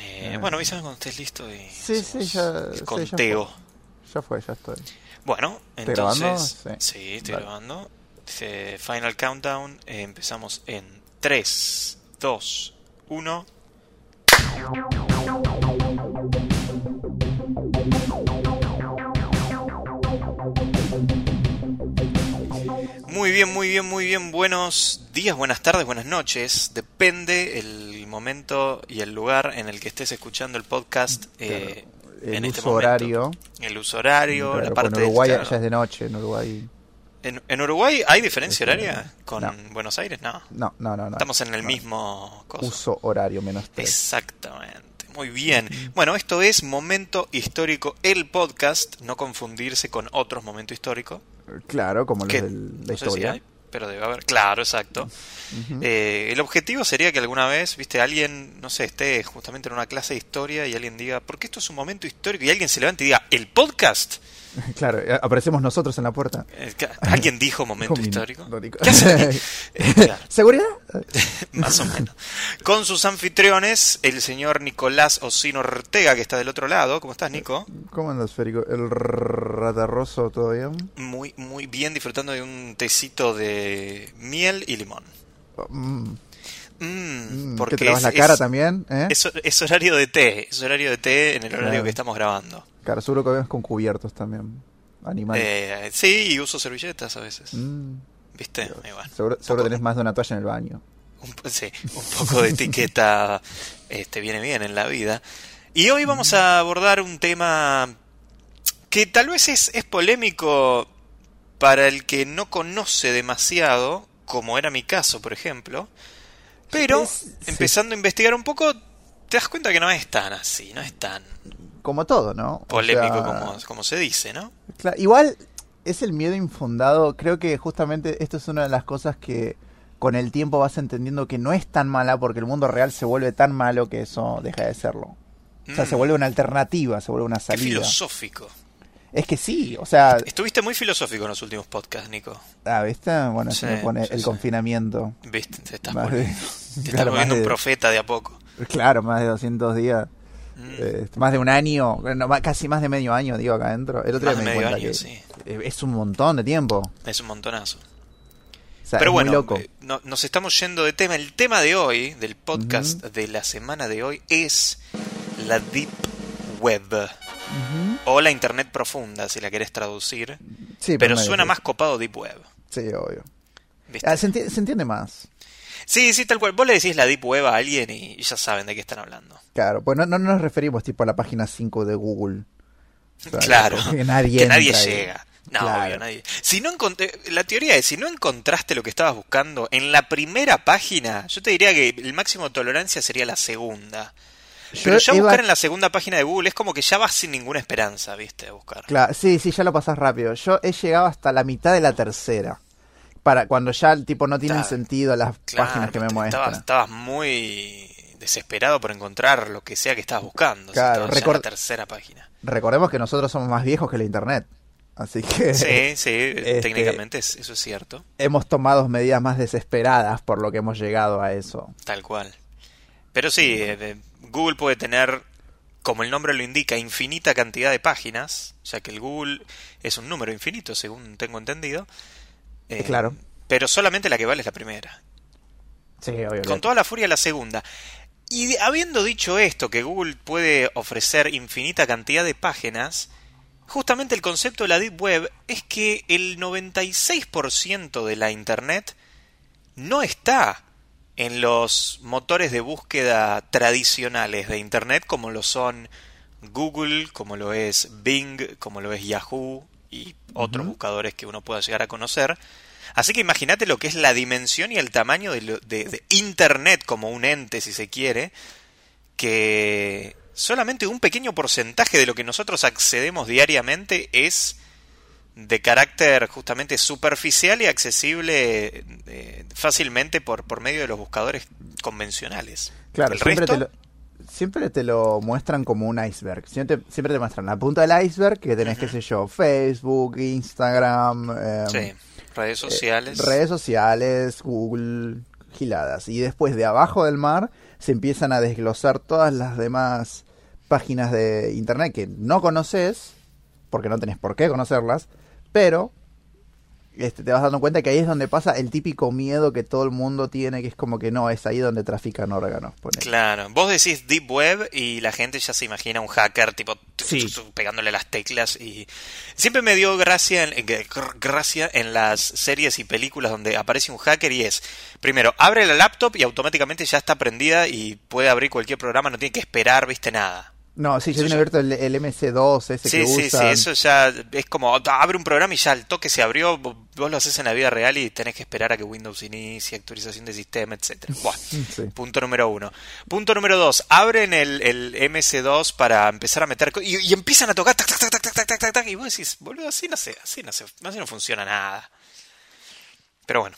Eh, bueno, avísame cuando estés listo y Sí, sí, ya. sí, ya conteo. fue. Ya fue, ya estoy. Bueno, entonces, Sí. sí, estoy Vale. grabando. Dice Final Countdown. eh, empezamos en 3, 2, 1. Muy bien, muy bien, muy bien. Buenos días, buenas tardes, buenas noches. Depende el momento y el lugar en el que estés escuchando el podcast. eh, El en este uso momento. horario. El uso horario, Claro, la porque parte en Uruguay de, ya es de noche, en Uruguay. en, en Uruguay hay diferencia Este, horaria con no. Buenos Aires, no. No, no, no. no. Estamos en el No. mismo coso. Uso horario menos tres. Exactamente. Muy bien. Bueno, esto es Momento Histórico, el podcast, no confundirse con otros momentos históricos. Claro, como los de la no historia. Pero debe haber. Claro, exacto. Eh, el objetivo sería que alguna vez, viste, alguien, no sé, esté justamente en una clase de historia y alguien diga, ¿por qué esto es un momento histórico? Y alguien se levante y diga, ¿el podcast? Claro, eh, aparecemos nosotros en la puerta. Eh, ¿qué- ¿Alguien dijo momento histórico? ¿Qué hace? Eh, claro. ¿Seguridad? Más o menos. Con sus anfitriones, el señor Nicolás Osino Ortega, que está del otro lado. ¿Cómo estás, Nico? ¿Cómo andas, Férico? ¿El ratarroso bien? Muy, muy bien, disfrutando de un tecito de miel y limón. Mm, Mm, mm, porque ¿Que te lavas la cara es- también? ¿eh? es- es horario de té, es horario de té en el horario Claro. que estamos grabando. Claro, seguro que vienes con cubiertos también. Animales. Eh, sí, y uso servilletas a veces. Mm, ¿Viste? Y bueno, seguro tenés más de una toalla en el baño. un, sí, un poco de etiqueta este, viene bien en la vida. Y hoy vamos a abordar un tema que tal vez es, es polémico para el que no conoce demasiado, como era mi caso, por ejemplo. Pero Es- sí. empezando a investigar un poco, te das cuenta que no es tan así, no es tan Como todo, ¿no? O polémico sea, como, como se dice, ¿no? Claro, igual es el miedo infundado. Creo que justamente esto es una de las cosas que con el tiempo vas entendiendo que no es tan mala porque el mundo real se vuelve tan malo que eso deja de serlo. O sea, Mm, se vuelve una alternativa, se vuelve una Qué salida. filosófico. Es que sí, o sea, Estuviste muy filosófico en los últimos podcasts, Nico. ah, ¿viste? Bueno, se Sí, me pone sí, el sí. confinamiento. Viste, te estás Más de- te estás claro, volviendo un profeta de a poco. Claro, más de 200 días. Mm. eh, más de un año, no, casi más de medio año, digo, acá adentro. El otro Más día de me di medio cuenta año, que sí. es un montón de tiempo. Es un montonazo. O sea, Pero bueno, loco. eh, no- nos estamos yendo de tema. El tema de hoy, del podcast de la semana de hoy, es la Deep Web. O la Internet Profunda, si la querés traducir. Sí, Pero suena más copado Deep Web. Sí, obvio. Ah, se, enti- se entiende más. Sí, sí, tal cual. Vos le decís la Deep Web a alguien y y ya saben de qué están hablando. Claro, pues no, no nos referimos tipo a la página 5 de Google. O sea, Claro, Que nadie, que llega. No, Claro. obvio, nadie. Si no la teoría es, si no encontraste lo que estabas buscando en la primera página, yo te diría que el máximo de tolerancia sería la segunda. Pero Yo ya iba- buscar en la segunda página de Google es como que ya vas sin ninguna esperanza, ¿viste? De buscar. Claro, sí, sí, ya lo pasás rápido. Yo he llegado hasta la mitad de la tercera. Para cuando ya tipo no tienen Claro. sentido las Claro, páginas que me muestran. Estabas, estabas muy desesperado por encontrar lo que sea que estabas buscando. Claro, ya en la tercera página. Recordemos que nosotros somos más viejos que la internet. Así que Sí, sí, Este- técnicamente es- eso es cierto. hemos tomado medidas más desesperadas por lo que hemos llegado a eso. Tal cual. Pero sí, eh, eh, Google puede tener, como el nombre lo indica, infinita cantidad de páginas, ya que el Google es un número infinito, según tengo entendido. Eh, Claro. Pero solamente la que vale es la primera. Sí, obvio. Con toda la furia la segunda. Y habiendo dicho esto, que Google puede ofrecer infinita cantidad de páginas, justamente el concepto de la Deep Web es que el 96% de la Internet no está en los motores de búsqueda tradicionales de Internet como lo son Google, como lo es Bing, como lo es Yahoo y otros buscadores que uno pueda llegar a conocer. Así que imagínate lo que es la dimensión y el tamaño de, lo- de- de Internet como un ente, si se quiere, que solamente un pequeño porcentaje de lo que nosotros accedemos diariamente es de carácter justamente superficial y accesible eh, fácilmente por, por medio de los buscadores convencionales. Claro, el resto, te, lo, siempre te lo muestran como un iceberg. Siempre, siempre te muestran la punta del iceberg que tenés, qué sé yo, Facebook, Instagram, eh, sí, redes sociales. redes sociales, Google, giladas. Y después de abajo del mar se empiezan a desglosar todas las demás páginas de internet que no conoces, porque no tenés por qué conocerlas, pero este, te vas dando cuenta que ahí es donde pasa el típico miedo que todo el mundo tiene, que es como que no, es ahí donde trafican órganos. Claro, vos decís Deep Web y la gente ya se imagina un hacker tipo pegándole las teclas y siempre me dio gracia en, gracia en las series y películas donde aparece un hacker y es, primero, abre la laptop y automáticamente ya está prendida y puede abrir cualquier programa, no tiene que esperar, viste nada. No, sí, yo tiene abierto el, MC2, ese sí, que sí, Sí, eso ya es como, abre un programa y ya el toque se abrió, vos lo haces en la vida real y tenés que esperar a que Windows inicie, actualización de sistema, etcétera. Punto número uno. Punto número dos, abren el, el MC2 para empezar a meter... Y, y empiezan a tocar, tac, tac, tac, tac, tac, tac, tac, y vos decís, boludo, así no sé, así no sé, así no funciona nada. Pero bueno.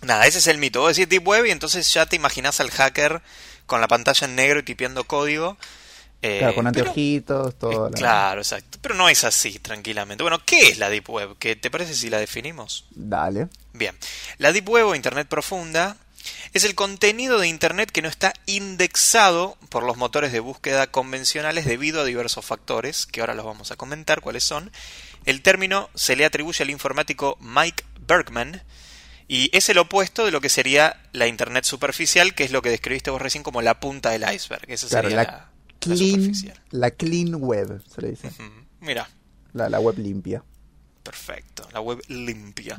Nada, ese es el mito. Vos decís Deep Web y entonces ya te imaginás al hacker con la pantalla en negro y tipeando código claro, con eh, anteojitos, todo. Eh, claro, exacto. Pero no es así, tranquilamente. Bueno, ¿qué es la Deep Web? ¿Qué te parece si la definimos? Dale. Bien. La Deep Web o Internet Profunda es el contenido de Internet que no está indexado por los motores de búsqueda convencionales debido a diversos factores, que ahora los vamos a comentar cuáles son. El término se le atribuye al informático Mike Bergman, y es el opuesto de lo que sería la Internet superficial, que es lo que describiste vos recién como la punta del iceberg. Esa sería la, clean, la, clean web, se le dice. Mira. La, web limpia. Perfecto, la web limpia.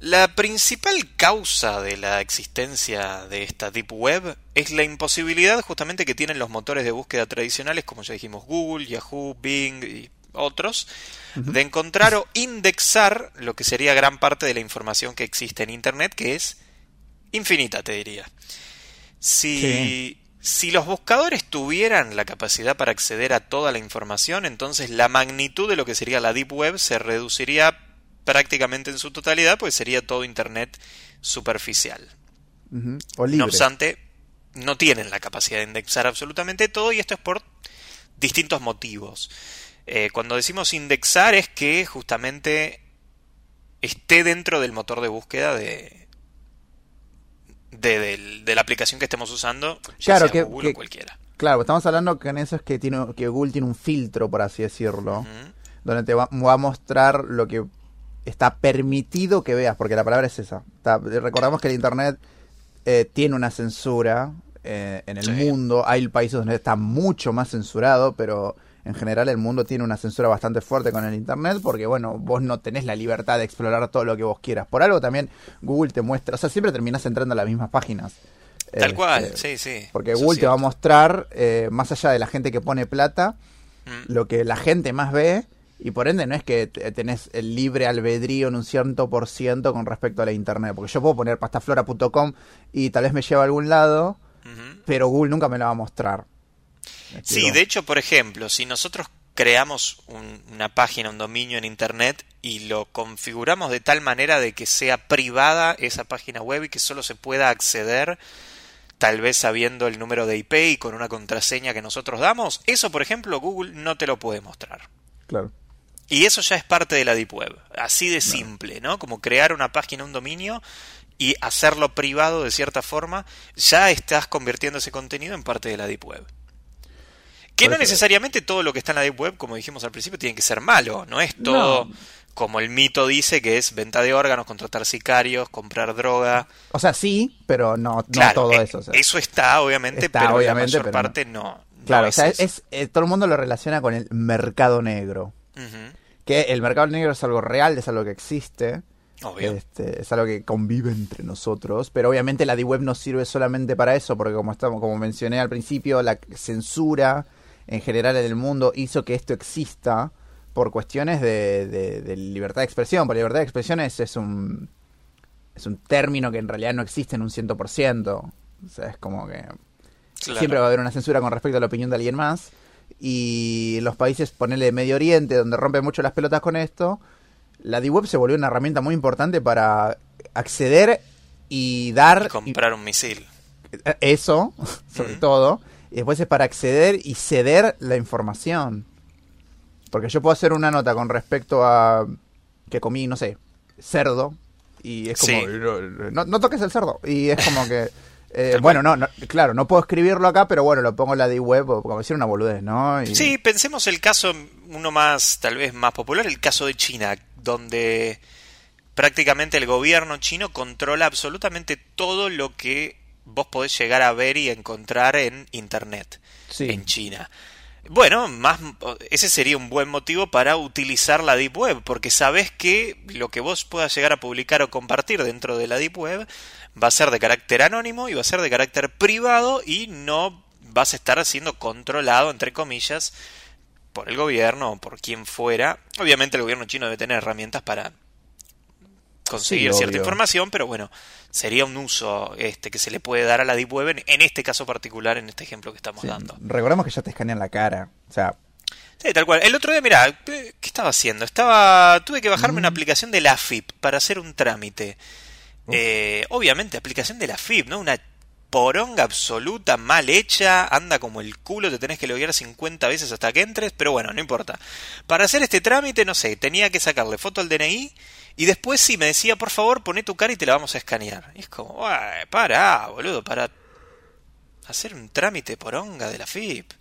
La principal causa de la existencia de esta Deep Web es la imposibilidad justamente que tienen los motores de búsqueda tradicionales, como ya dijimos Google, Yahoo, Bing y otros, de encontrar o indexar lo que sería gran parte de la información que existe en Internet, que es infinita, te diría. Si si los buscadores tuvieran la capacidad para acceder a toda la información, entonces la magnitud de lo que sería la Deep Web se reduciría prácticamente en su totalidad, pues sería todo Internet superficial. No obstante, no tienen la capacidad de indexar absolutamente todo y esto es por distintos motivos. Eh, cuando decimos indexar es que justamente esté dentro del motor de búsqueda de, de, la aplicación que estemos usando, claro, que, Google o cualquiera. Claro, estamos hablando que en eso es que, tiene, que Google tiene un filtro, por así decirlo, donde te va, a mostrar lo que está permitido que veas, porque la palabra es esa. recordamos que el Internet eh, tiene una censura eh, en el mundo, hay países donde está mucho más censurado, pero en general el mundo tiene una censura bastante fuerte con el Internet porque, bueno, vos no tenés la libertad de explorar todo lo que vos quieras. Por algo también Google te muestra, o sea, siempre terminás entrando a las mismas páginas. Tal cual, este, sí, sí. Porque Google te va a mostrar, eh, más allá de la gente que pone plata, mm. lo que la gente más ve. Y por ende no es que tenés el libre albedrío en un cierto por ciento con respecto a la internet. Porque yo puedo poner pastaflora.com y tal vez me lleva a algún lado, pero Google nunca me lo va a mostrar. Sí, de hecho, por ejemplo, si nosotros creamos una página, un dominio en Internet y lo configuramos de tal manera de que sea privada esa página web y que solo se pueda acceder tal vez sabiendo el número de IP y con una contraseña que nosotros damos, eso por ejemplo Google no te lo puede mostrar. Claro. Y eso ya es parte de la Deep Web, así de simple, ¿no? Como crear una página, un dominio y hacerlo privado de cierta forma, ya estás convirtiendo ese contenido en parte de la Deep Web. Que no necesariamente todo lo que está en la Deep Web, como dijimos al principio, tiene que ser malo. No es todo como el mito dice, que es venta de órganos, contratar sicarios, comprar droga. O sea, sí, pero no, todo eh, eso. Eso está, obviamente, pero la mayor parte no. claro, o sea, es, eh, todo el mundo lo relaciona con el mercado negro. Que el mercado negro es algo real, es algo que existe. Este, es algo que convive entre nosotros, pero obviamente la Deep Web no sirve solamente para eso, porque como estamos, como mencioné al principio, la censura en general en el mundo hizo que esto exista por cuestiones de, libertad de expresión. Porque libertad de expresión es, un es un término que en realidad no existe en un 100%. O sea, es como que siempre va a haber una censura con respecto a la opinión de alguien más. Y los países, ponele Medio Oriente, donde rompen mucho las pelotas con esto, la D-Web se volvió una herramienta muy importante para acceder y dar... comprar un misil. Eso, sobre todo y después es para acceder y ceder la información. Porque yo puedo hacer una nota con respecto a que comí, no sé, cerdo, Y es como, Sí. no, no toques el cerdo. Y es como que, eh, bueno, no, no, claro, no puedo escribirlo acá, pero bueno, lo pongo en la de web, como decir una boludez, ¿no? Y- Sí, pensemos el caso, uno más, tal vez más popular, el caso de China, donde prácticamente el gobierno chino controla absolutamente todo lo que vos podés llegar a ver y encontrar en Internet Sí. en China. Bueno, más ese sería un buen motivo para utilizar la Deep Web, porque sabes que lo que vos puedas llegar a publicar o compartir dentro de la Deep Web va a ser de carácter anónimo y va a ser de carácter privado y no vas a estar siendo controlado, entre comillas, por el gobierno o por quien fuera. Obviamente el gobierno chino debe tener herramientas para conseguir Sí, cierta obvio. información, pero bueno, sería un uso este que se le puede dar a la Deep Web en, en este caso particular, en este ejemplo que estamos Sí. dando. Recordemos que ya te escanean la cara. O sea, Sí, tal cual. El otro día, mira, ¿qué estaba haciendo? Estaba, tuve que bajarme Mm. una aplicación de la FIP para hacer un trámite. Eh, obviamente, aplicación de la FIP, ¿no? Una poronga absoluta, mal hecha, anda como el culo, te tenés que loguear 50 veces hasta que entres, pero bueno, no importa. Para hacer este trámite, no sé, tenía que sacarle foto al DNI y después sí me decía, por favor, poné tu cara y te la vamos a escanear. Y es como, "Ué, pará, boludo, para hacer un trámite poronga de la FIP.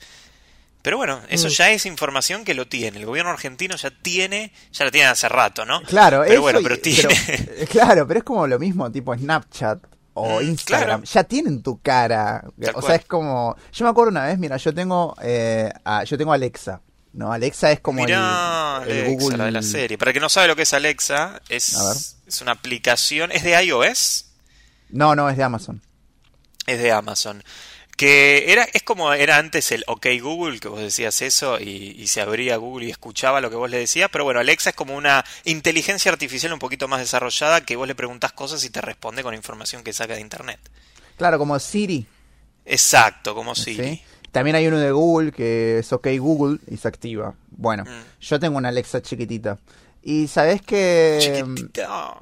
Pero bueno, eso Mm. ya es información que lo tiene. El gobierno argentino ya tiene, ya lo tiene hace rato, ¿no? claro, pero eso bueno, pero tiene. pero- claro, pero es como lo mismo, tipo Snapchat o Mm, Instagram. claro. Ya tienen tu cara. Tal o cual. sea, es como. Yo me acuerdo una vez, mira, yo tengo, eh, a- yo tengo Alexa. No, Alexa es como el- Mirá, el, Alexa, Google la de la serie. Para el que no sabe lo que es Alexa, es, es una aplicación, es de iOS, No, no, es de Amazon. es de Amazon. Que era, es como era antes el OK Google, que vos decías eso y, y se abría Google y escuchaba lo que vos le decías. Pero bueno, Alexa es como una inteligencia artificial un poquito más desarrollada que vos le preguntás cosas y te responde con información que saca de internet. Claro, como Siri. Exacto, como si. ¿sí? También hay uno de Google que es OK Google y se activa. Bueno, Mm. yo tengo una Alexa chiquitita. Y sabes que. Chiquitita.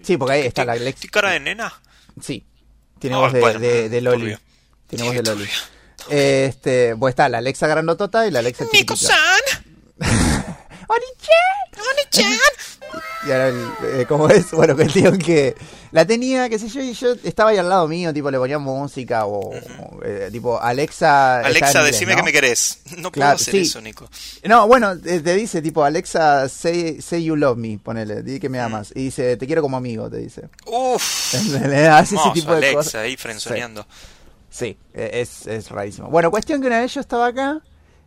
sí, porque ahí está la Alexa. ¿Tiene cara de nena? Sí. Tiene Ah, voz de, bueno, de, de Loli. turbio. Tiene voz de Loli. turbio. Este, pues está la Alexa grandotota y la Alexa chiquitita. ¡Oni-chan! Y ahora, el, eh, ¿cómo es? Bueno, cuestión que la tenía, qué sé yo, y yo estaba ahí al lado mío, tipo, le ponía música o, eh, tipo, Alexa... Alexa, inglés, decime ¿no? que me querés. No puedo Claro, hacer sí. eso, Nico. No, bueno, eh, te dice, tipo, Alexa, say, say you love me, ponele, di que me Mm. amas. Y dice, te quiero como amigo, te dice. Uf. Le hace ese Hermoso, tipo de Alexa cosas. ahí frenzoneando. Sí, es, es rarísimo. Bueno, cuestión que una vez yo estaba acá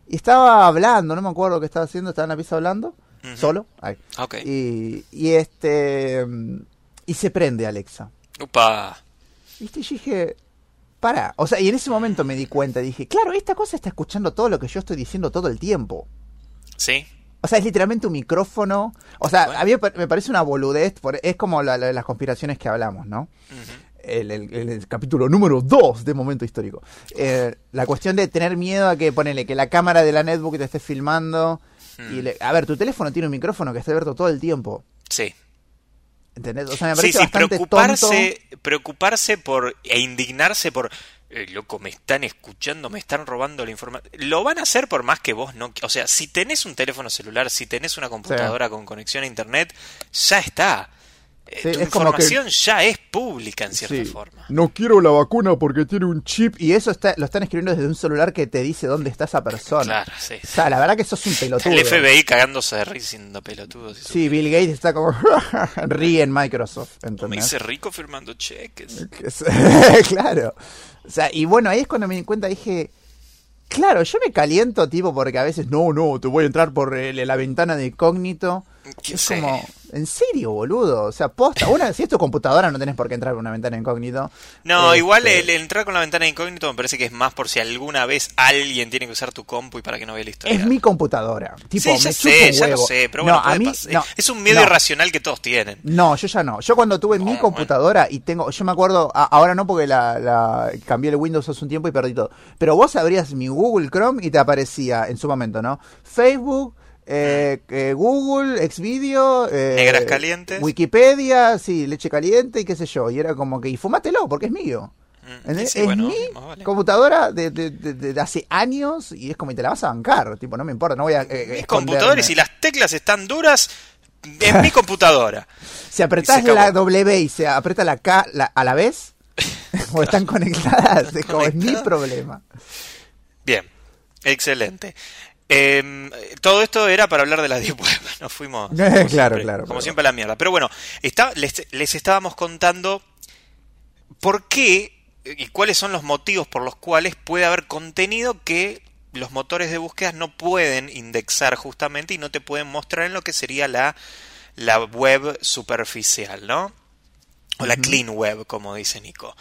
y estaba hablando, no me acuerdo qué estaba haciendo, estaba en la pieza hablando, solo. Ahí. Ok. Y, y este. Y se prende Alexa. Upa. ¿Viste? Y dije. Para. O sea, y en ese momento me di cuenta. Dije, claro, esta cosa está escuchando todo lo que yo estoy diciendo todo el tiempo. ¿Sí? O sea, es literalmente un micrófono. O sea, Bueno. a mí me pa- me parece una boludez. por- es como la- la- las conspiraciones que hablamos, ¿no? El, el- el- el capítulo número 2 de Momento Histórico. Eh, la cuestión de tener miedo a que, ponele, que la cámara de la netbook te esté filmando. Y Mm. le- a ver, tu teléfono tiene un micrófono que está abierto todo el tiempo. Sí. ¿Entendés? O sea, me Sí, parece sí, bastante preocuparse, preocuparse por e indignarse por eh, loco, me están escuchando, me están robando la información. Lo van a hacer por más que vos no, o sea, si tenés un teléfono celular, si tenés una computadora con conexión a internet, ya está. Eh, Sí, tu es como que- información ya es pública en cierta Sí. forma. No quiero la vacuna porque tiene un chip. Y eso está, lo están escribiendo desde un celular que te dice dónde está esa persona. Claro, sí. O sea, la verdad que sos un pelotudo. El FBI cagándose de risa siendo eso. Sí, Bill Gates está como ríe en Microsoft, Me ¿entendés? hice rico firmando cheques. Que es- claro. O sea, y bueno, ahí es cuando me di cuenta, dije, claro, yo me caliento tipo porque a veces, no, no, te voy a entrar por el- la ventana de incógnito. ¿Qué Es sé? como, en serio, boludo. O sea, posta. Una, si es tu computadora, no tenés por qué entrar por una ventana incógnito. No, Este, igual el entrar con la ventana incógnito me parece que es más por si alguna vez alguien tiene que usar tu compu y para que no vea la historia. Es mi computadora. Tipo, sí, ya me sé, ya lo sé, pero No, bueno, a mí, no, es un miedo no. irracional que todos tienen. No, yo ya no. Yo cuando tuve mi computadora y tengo, yo me acuerdo, a- ahora no porque la, la- cambié el Windows hace un tiempo y perdí todo. Pero vos abrías mi Google Chrome y te aparecía en su momento, ¿no? Facebook, eh, eh, Google, Xvideo, eh, Negras calientes. Wikipedia, sí, leche caliente y qué sé yo. Y era como que, y fumátelo porque es mío. Mm, sí, es bueno, mi vale. computadora de, de- de- de- hace años y es como y te la vas a bancar. Tipo, no me importa, no voy a. eh, Mi esconderme. computador y si las teclas están duras, en mi computadora. Si apretás la W y se aprieta la K a la vez, o están conectadas, es como es mi problema. Bien, excelente. Em, todo esto era para hablar de la Deep Web. Nos fuimos. claro, claro. Como siempre, a la mierda. Pero bueno, está, les, les, estábamos contando por qué y cuáles son los motivos por los cuales puede haber contenido que los motores de búsqueda no pueden indexar justamente y no te pueden mostrar en lo que sería la, la web superficial, ¿no? O la clean web, como dice Nico.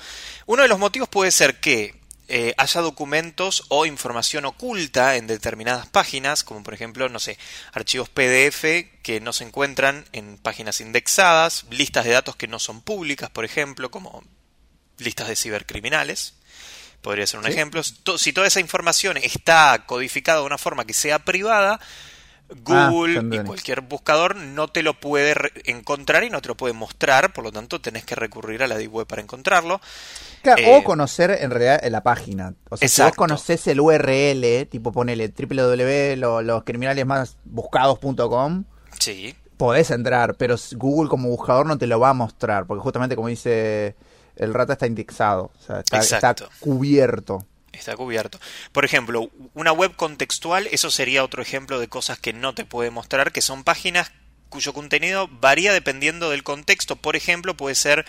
Uno de los motivos puede ser que eh, haya documentos o información oculta en determinadas páginas, como por ejemplo, no sé, archivos PDF que no se encuentran en páginas indexadas, listas de datos que no son públicas, por ejemplo, como listas de cibercriminales. Podría ser un ejemplo. Si toda esa información está codificada de una forma que sea privada, ah, Google y cualquier buscador no te lo puede encontrar y no te lo puede mostrar, por lo tanto tenés que recurrir a la Deep Web para encontrarlo. o eh, conocer en realidad la página. O sea, si vos conocés el URL, tipo ponele www.loscriminalesmásbuscados.com, sí. podés entrar, pero Google como buscador no te lo va a mostrar, porque justamente como dice el rata está indexado, o sea, está, cubierto. Está cubierto. Por ejemplo, una web contextual, eso sería otro ejemplo de cosas que no te puede mostrar, que son páginas cuyo contenido varía dependiendo del contexto. Por ejemplo, puede ser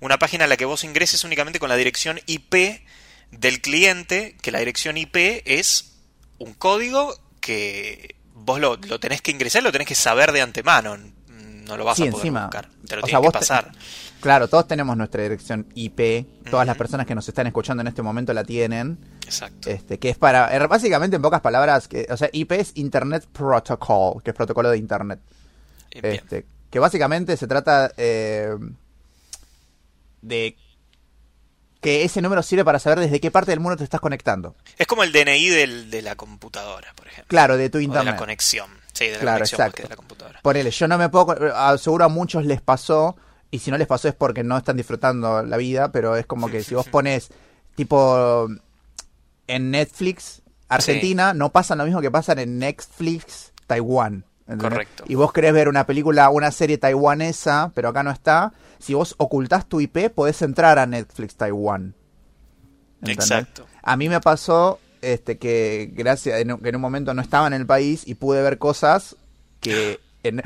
una página a la que vos ingreses únicamente con la dirección IP del cliente, que la dirección IP es un código que vos lo, tenés que ingresar, lo tenés que saber de antemano. No lo vas a poder buscar. Te lo tienes que pasar. Claro, todos tenemos nuestra dirección IP. Todas las personas que nos están escuchando en este momento la tienen. Exacto. Este, que es para, er, básicamente en pocas palabras, que, o sea, IP es Internet Protocol, que es protocolo de Internet. Este, que básicamente se trata eh, de que ese número sirve para saber desde qué parte del mundo te estás conectando. Es como el DNI de la computadora, por ejemplo. Claro, de tu internet. de la conexión. Sí, de la claro, exacto. de la computadora. Ponele, yo no me puedo. Seguro a muchos les pasó y si no les pasó es porque no están disfrutando la vida, pero es como que si vos pones tipo en Netflix Argentina, no pasa lo mismo que pasa en Netflix Taiwán. Correcto. Y vos querés ver una película, una serie taiwanesa, pero acá no está. Si vos ocultás tu IP, podés entrar a Netflix Taiwán. Exacto. A mí me pasó este que gracias en, en un momento no estaba en el país y pude ver cosas que en,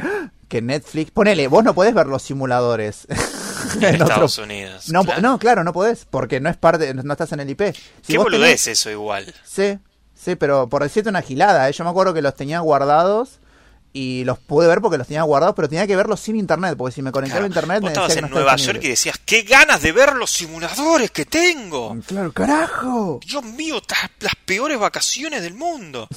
que Netflix. Ponele, vos no podés ver los simuladores. en, Estados Unidos. No claro. no, claro, no podés, porque no es parte, no estás en el IP. Si Qué boludez eso igual. Sí, sí, pero por decirte una gilada, ¿eh? yo me acuerdo que los tenía guardados y los pude ver porque los tenía guardados, pero tenía que verlos sin internet, porque si me conectaba a internet... Vos estabas en Nueva York y decías, qué ganas de ver los simuladores que tengo. Claro, carajo. Dios mío, las peores vacaciones del mundo.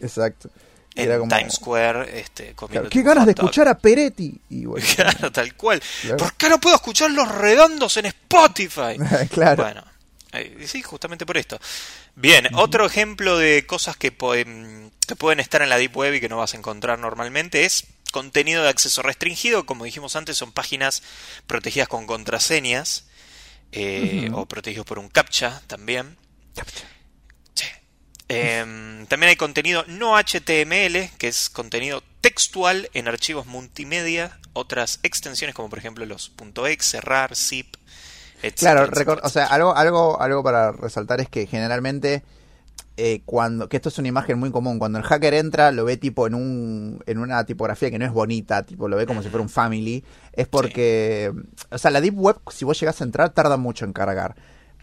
Exacto en Times Square este, comiendo Qué ganas de escuchar a Peretti. Y claro, tal cual. ¿Por qué no puedo escuchar los redondos en Spotify? claro. Bueno, sí, justamente por esto. Bien, otro ejemplo de cosas que, que pueden estar en la Deep Web y que no vas a encontrar normalmente es contenido de acceso restringido. Como dijimos antes, son páginas protegidas con contraseñas eh, o protegidos por un CAPTCHA también. CAPTCHA. Em, también hay contenido no HTML, que es contenido textual en archivos multimedia, otras extensiones como por ejemplo los .exe, cerrar, zip. Claro, o sea, algo, algo, algo para resaltar es que generalmente eh, cuando, que esto es una imagen muy común, cuando el hacker entra lo ve tipo en un, en una tipografía que no es bonita, tipo lo ve como si fuera un family, es porque, o sea, la deep web si vos llegás a entrar tarda mucho en cargar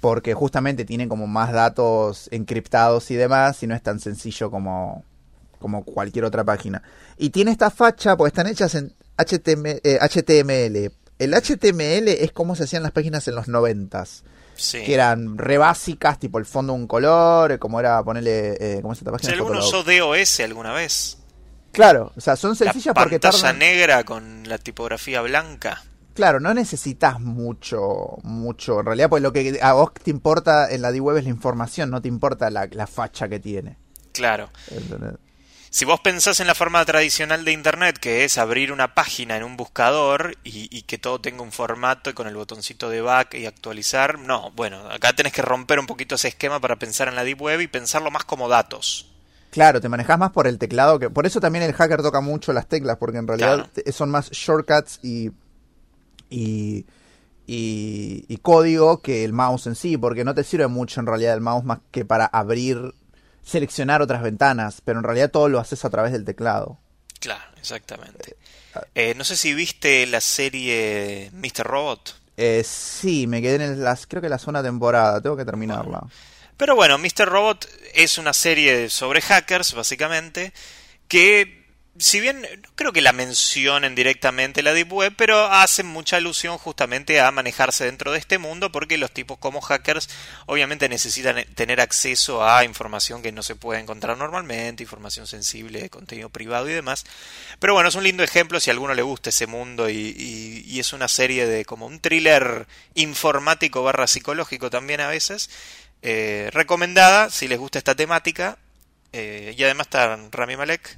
porque justamente tienen como más datos encriptados y demás y no es tan sencillo como, como cualquier otra página. Y tiene esta facha, porque están hechas en HTML. Eh, el HTML es como se hacían las páginas en los noventas. Que eran re básicas, tipo el fondo un color, como era ponerle... Eh, ¿Cómo es esta página? Si alguno usó DOS alguna vez. Claro, o sea, son sencillas porque pantalla negra con la tipografía blanca. Claro, no necesitas mucho, mucho. En realidad, pues lo que a vos te importa en la D-Web es la información, no te importa la, facha que tiene. Claro. Si vos pensás en la forma tradicional de Internet, que es abrir una página en un buscador y, que todo tenga un formato y con el botoncito de back y actualizar, no, bueno, acá tenés que romper un poquito ese esquema para pensar en la Deep Web y pensarlo más como datos. Claro, te manejas más por el teclado, que por eso también el hacker toca mucho las teclas, porque en realidad Claro. son más shortcuts y, y, y, y código que el mouse en sí, porque no te sirve mucho en realidad el mouse más que para abrir, seleccionar otras ventanas, pero en realidad todo lo haces a través del teclado. Claro, exactamente. ah. Eh, no sé si viste la serie Mr. Robot. Eh, sí, me quedé en las, creo que la segunda temporada, tengo que terminarla. Pero bueno, Mr. Robot es una serie sobre hackers, básicamente, que si bien no creo que la mencionen directamente la Deep Web, pero hacen mucha alusión justamente a manejarse dentro de este mundo porque los tipos como hackers obviamente necesitan tener acceso a información que no se puede encontrar normalmente, información sensible, contenido privado y demás. Pero bueno, es un lindo ejemplo si a alguno le gusta ese mundo y, y- y es una serie de como un thriller informático barra psicológico también a veces. Eh, recomendada si les gusta esta temática. Eh, y además está Rami Malek,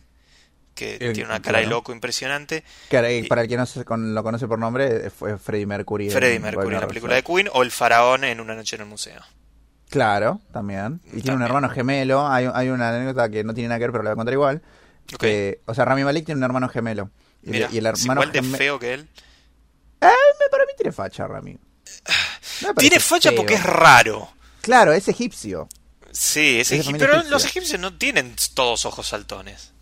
que Eh, tiene una cara de claro. loco impresionante. Que ahora, Y- para el que no se con- lo conoce por nombre, fue Freddie Mercury. Freddie Mercury en la película de. Queen o El Faraón en Una Noche en el Museo. Claro, también. Y tiene un hermano gemelo. Hay, hay una anécdota que no tiene nada que ver, pero la voy a contar igual. Que, o sea, Rami Malek tiene un hermano gemelo. Y, Mira, y el es hermano igual de geme- feo que él. Eh, para mí tiene facha, Rami. No Tiene facha feo. porque es raro. Claclaro, es egipcio. Sí, es egipcio. familia Pero los egipcios no tienen todos ojos saltones.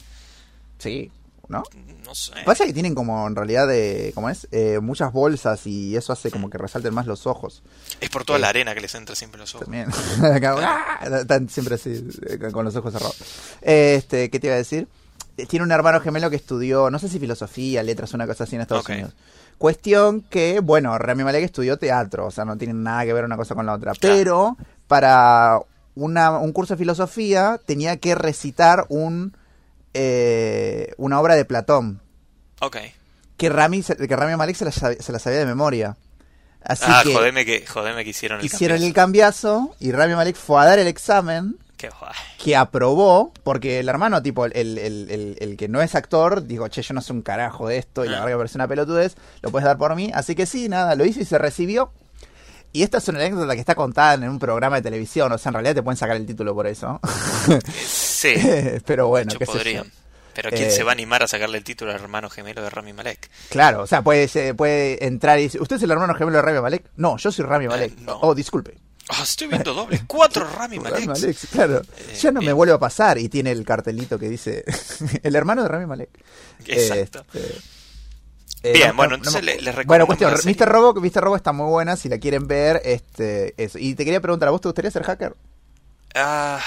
Sí, ¿no? No sé. Pasa que tienen como en realidad de, ¿cómo es? Eh, muchas bolsas y eso hace como que resalten más los ojos. Es por toda Eh, la arena que les entra siempre en los ojos. También. ¡ah! Están siempre así, eh, con los ojos cerrados. Este, ¿qué te iba a decir? Eh, Tiene un hermano gemelo que estudió, no sé si filosofía, letras, una cosa así en Estados Ok. Unidos. Cuestión que, bueno, Rami Malek estudió teatro, o sea, no tienen nada que ver una cosa con la otra. Claro. Pero para una, un curso de filosofía tenía que recitar un eh, una obra de Platón. Ok. Que Rami, que Rami Malek se la, se la sabía de memoria. Así ah, que jodeme que, jodeme que hicieron el hicieron cambio. el cambiazo y Rami Malek fue a dar el examen Qué guay. que aprobó, porque el hermano, tipo, el, el, el- el que no es actor, dijo, che, yo no sé un carajo de esto, y la Ah. verdad que parece una pelotudez, lo puedes dar por mí. Así que sí, nada, lo hizo y se recibió. Y esta es una anécdota que está contada en un programa de televisión, o sea, en realidad te pueden sacar el título por eso. Sí, Pero de bueno, hecho qué sé yo. podrían. Pero ¿quién Eh, se va a animar a sacarle el título al hermano gemelo de Rami Malek? Claro, o sea, puede, se- puede entrar y decir, ¿usted es el hermano gemelo de Rami Malek? No, yo soy Rami Malek. no. Oh, disculpe. Ah, estoy viendo doble. Cuatro Rami Rami Malek. Malek, claro. Eh, ya no me bien. vuelve a pasar y tiene el cartelito que dice el hermano de Rami Malek. Exacto. Este, eh, Bien, no- bueno, no- entonces no- le- les recomiendo Bueno, cuestión. Mr. Robo, Mr. Robo está muy buena, si la quieren ver, este, eso. Y te quería preguntar, ¿a vos te gustaría ser hacker? Ah,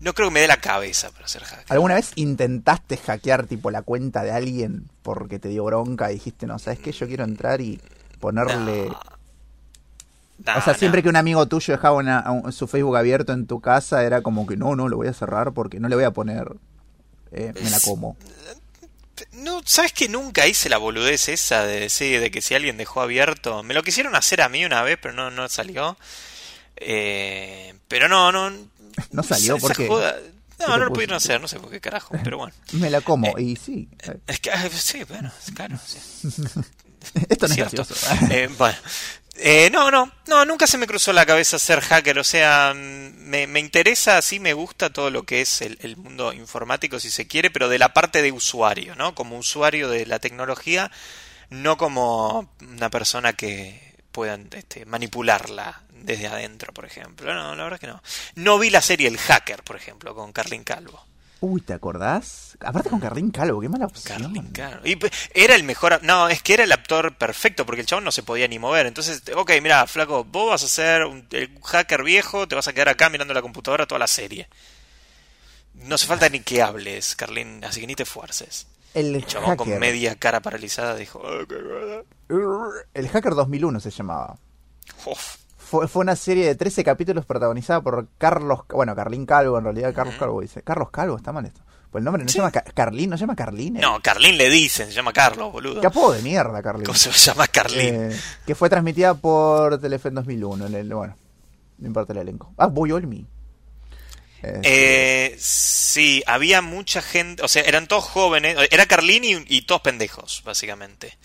no creo que me dé la cabeza para ser hacker. ¿Alguna vez intentaste hackear tipo la cuenta de alguien porque te dio bronca y dijiste, no, ¿sabes qué? Yo quiero entrar y ponerle... O sea, siempre que un amigo tuyo dejaba una- un- su Facebook abierto en tu casa, era como que no, no, lo voy a cerrar porque no le voy a poner... eh, me la como. No, ¿sabes que nunca hice la boludez esa de decir de que si alguien dejó abierto? Me lo quisieron hacer a mí una vez, pero no, no salió. Eh, pero no, no. No salió, esa ¿por qué? joda- ¿Qué No, no lo pudieron hacer, no sé por qué carajo, pero bueno. Me la como. y sí. eh, Es que, ah, sí, bueno, claro. sí. Esto no es Cierto. gracioso. Eh, bueno. Eh, no, no, no, nunca se me cruzó la cabeza ser hacker, o sea, mm, me, interesa, sí me gusta todo lo que es el, el mundo informático, si se quiere, pero de la parte de usuario, ¿no? Como usuario de la tecnología, no como una persona que pueda este, manipularla desde adentro, por ejemplo. No, la verdad es que no. No vi la serie El Hacker, por ejemplo, con Carlin Calvo. Uy, ¿te acordás? Aparte con Carlín Calvo, qué mala opción. Carlin, claro. Y p- era el mejor. No, es que era el actor perfecto porque el chabón no se podía ni mover. Entonces, ok, mira, flaco, vos vas a ser un, el hacker viejo, te vas a quedar acá mirando la computadora toda la serie. No hace falta ni que hables, Carlin, así que ni te esfuerces. El El chabón con media cara paralizada dijo: "Ah, qué verdad". El Hacker 2001 se llamaba. Uf, Fue, fue una serie de 13 capítulos protagonizada por Carlos, bueno, Carlín Calvo en realidad, Carlos Calvo dice. Carlos Calvo, está mal esto. Pues el nombre no se llama Ca- Carlín, no se llama Carlín. eh? No, Carlin le dicen, se llama Carlos, boludo. Qué apodo de mierda, Carlín. ¿Cómo se llama Carlin? Eh, que fue transmitida por Telefe en 2001. en el- bueno, no importa el elenco. Ah, Boy Olmi. Este, Eh, sí, había mucha gente, o sea, eran todos jóvenes, era Carlini y, y todos pendejos, básicamente.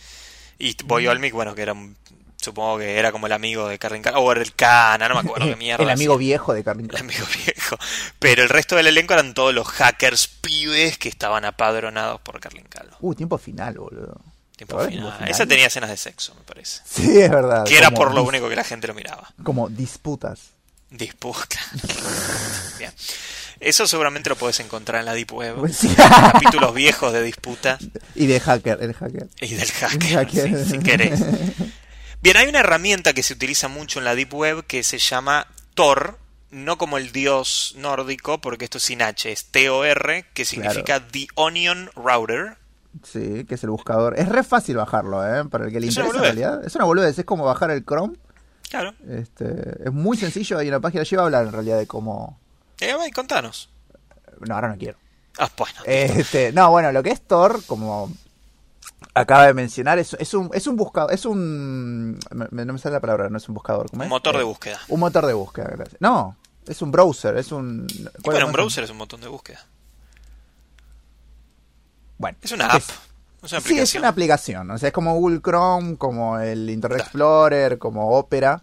Y Boy Olmec, bueno, que era un supongo que era como el amigo de Carlin Cana, o era el Cana, no me acuerdo qué mierda. el amigo viejo de Carlin El amigo viejo. Pero el resto del elenco eran todos los hackers pibes que estaban apadronados por Carlin Calvo. Uh, tiempo final, boludo. Tiempo final. Tiempo final. Esa tenía escenas de sexo, me parece. Sí, es verdad. Que era por lo único que la gente lo miraba. Como disputas. Disputa. Bien. Eso seguramente lo puedes encontrar en la Deep Web. Pues sí. Capítulos viejos de disputa y de hacker, el hacker. y del hacker, Hacker. si, si querés. Bien, hay una herramienta que se utiliza mucho en la Deep Web que se llama Tor, no como el dios nórdico, porque esto es sin H, es T-O-R, que significa The Onion Router. Sí, que es el buscador. Es re fácil bajarlo, ¿eh? Para el que le Es interesa en realidad. Es una boludez, es como bajar el Chrome. Claro. Este, es muy sencillo, hay una página, yo iba a hablar en realidad de cómo... Eh, contanos. No, ahora no quiero. Ah, bueno. Este, no, bueno, lo que es Tor, como acaba de mencionar, es, es un es un buscador, es un me- no me sale la palabra, no es un buscador, ¿cómo Un es? motor de Eh, búsqueda. Un motor de búsqueda, gracias. No, es un browser, es un Y ¿cuál bueno, un browser es un botón de búsqueda. Bueno, Es una app. es- Sí, es una aplicación, o sea, es como Google Chrome, como el Internet. Explorer, como Opera,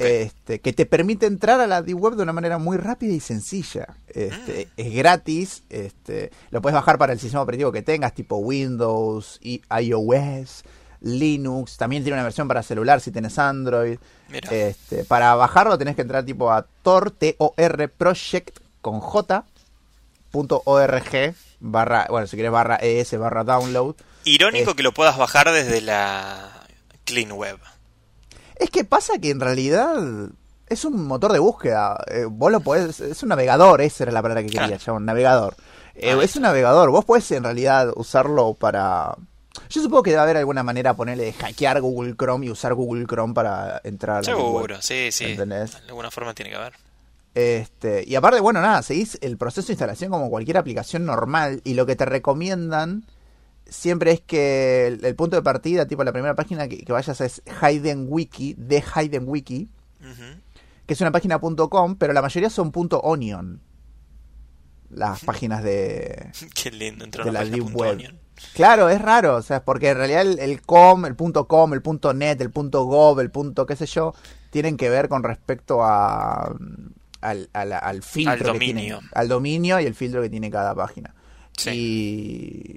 Este, que te permite entrar a la Deep Web de una manera muy rápida y sencilla. Este, Mm. Es gratis, este, lo puedes bajar para el sistema operativo que tengas, tipo Windows, i- iOS, Linux, también tiene una versión para celular si tienes Android. Mira. Este, para bajarlo tenés que entrar tipo a tor, T-O-R, project con J, punto org, barra, bueno, si quieres barra ES, barra download. Irónico que lo puedas bajar desde la Clean Web. Es que pasa que en realidad es un motor de búsqueda. Eh, vos lo podés, es un navegador, esa era la palabra que quería, Claro. chabón, navegador. Eh, Ah, es un navegador, vos podés en realidad usarlo para... Yo supongo que debe haber alguna manera de ponerle de hackear Google Chrome y usar Google Chrome para entrar a la web. Seguro, sí, sí. ¿Entendés? De alguna forma tiene que haber. Este, y aparte, bueno, nada, seguís el proceso de instalación como cualquier aplicación normal y lo que te recomiendan siempre es que el, el punto de partida, tipo la primera página que, que vayas es Hayden Wiki, de Hayden Wiki, que es una página .com, pero la mayoría son .onion. Las páginas de, Qué lindo entrar de la página Deep Web. onion. Claro, es raro, o sea, porque en realidad el, el com, el punto .com, el punto .net, el punto .gov, el punto qué sé yo, tienen que ver con respecto a al, al, al filtro Al que dominio. tiene, al dominio y el filtro que tiene cada página. Sí.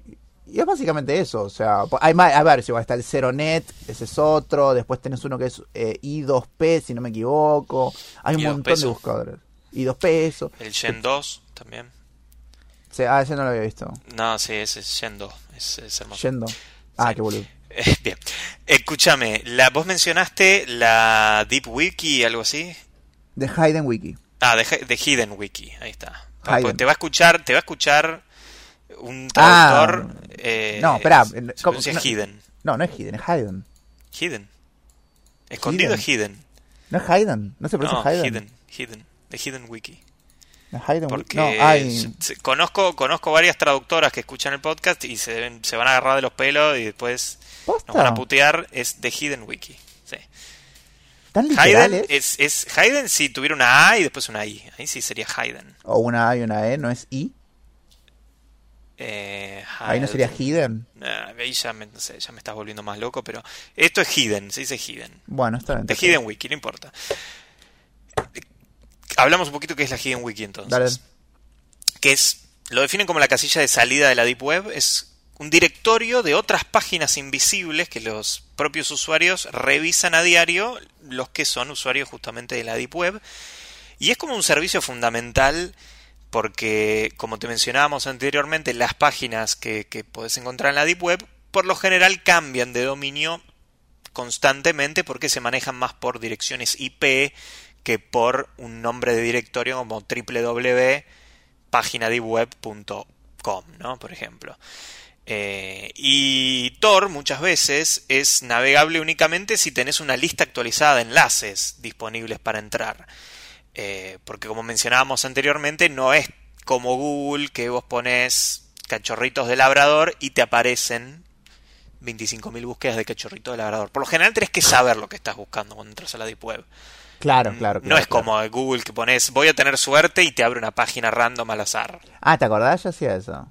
Y, y es básicamente eso, o sea, hay más, a ver, si está el 0net, ese es otro, después tenés uno que es eh, i2p, si no me equivoco, hay un I2P montón de buscadores. i2p eso. El Gen 2 también. Sea, ah, ese no lo había visto. No, sí, ese es Gen 2. Es, es hermoso. Yendo. Ah, Sí. qué boludo. Eh, bien. Escúchame, la, vos mencionaste la Deep Wiki, algo así. De Hayden Wiki. Ah, de, de Hidden Wiki, ahí está. Ah, pues Te va a escuchar, te va a escuchar un Ah, traductor. eh, no, espera, se ¿cómo? No. Hidden. No, no es Hayden, es Hayden. Hidden. Escondido Hidden. es Hidden. No es Hayden, no se pronuncia No, Hayden. Hidden. Hidden. De Hidden Wiki. Es Hayden. Porque No, hay. conozco, conozco varias traductoras que escuchan el podcast y se, se van a agarrar de los pelos y después nos van a ¿Posta? putear. Es de Hidden Wiki. Sí. ¿Tan Hayden literales? es, es Hayden si tuviera una A y después una I. Ahí sí sería Hayden. O una A y una E, no es I. Eh, Ahí no sería. Hidden. Nah, ahí ya me, no sé, ya me estás volviendo más loco, pero esto es Hidden, se dice Hidden. Bueno, está bien. De bien. Hidden Wiki, no importa. Hablamos un poquito qué es la Hidden Wiki entonces. Dale. Que es, lo definen como la casilla de salida de la Deep Web, es un directorio de otras páginas invisibles que los propios usuarios revisan a diario, los que son usuarios justamente de la Deep Web. Y es como un servicio fundamental porque, como te mencionábamos anteriormente, las páginas que, que podés encontrar en la Deep Web por lo general cambian de dominio constantemente porque se manejan más por direcciones IP que por un nombre de directorio como www.paginadeweb.com, ¿no? Por ejemplo. Eh, y Tor muchas veces es navegable únicamente si tenés una lista actualizada de enlaces disponibles para entrar. Eh, porque como mencionábamos anteriormente, no es como Google que vos pones cachorritos de labrador y te aparecen 25.000 búsquedas de cachorritos de labrador. Por lo general tenés que saber lo que estás buscando cuando entras a la Deep Web. Claro, claro. no claro, es claro. como Google que pones voy a tener suerte y te abre una página random al azar. Ah, ¿te acordás? Yo hacía eso.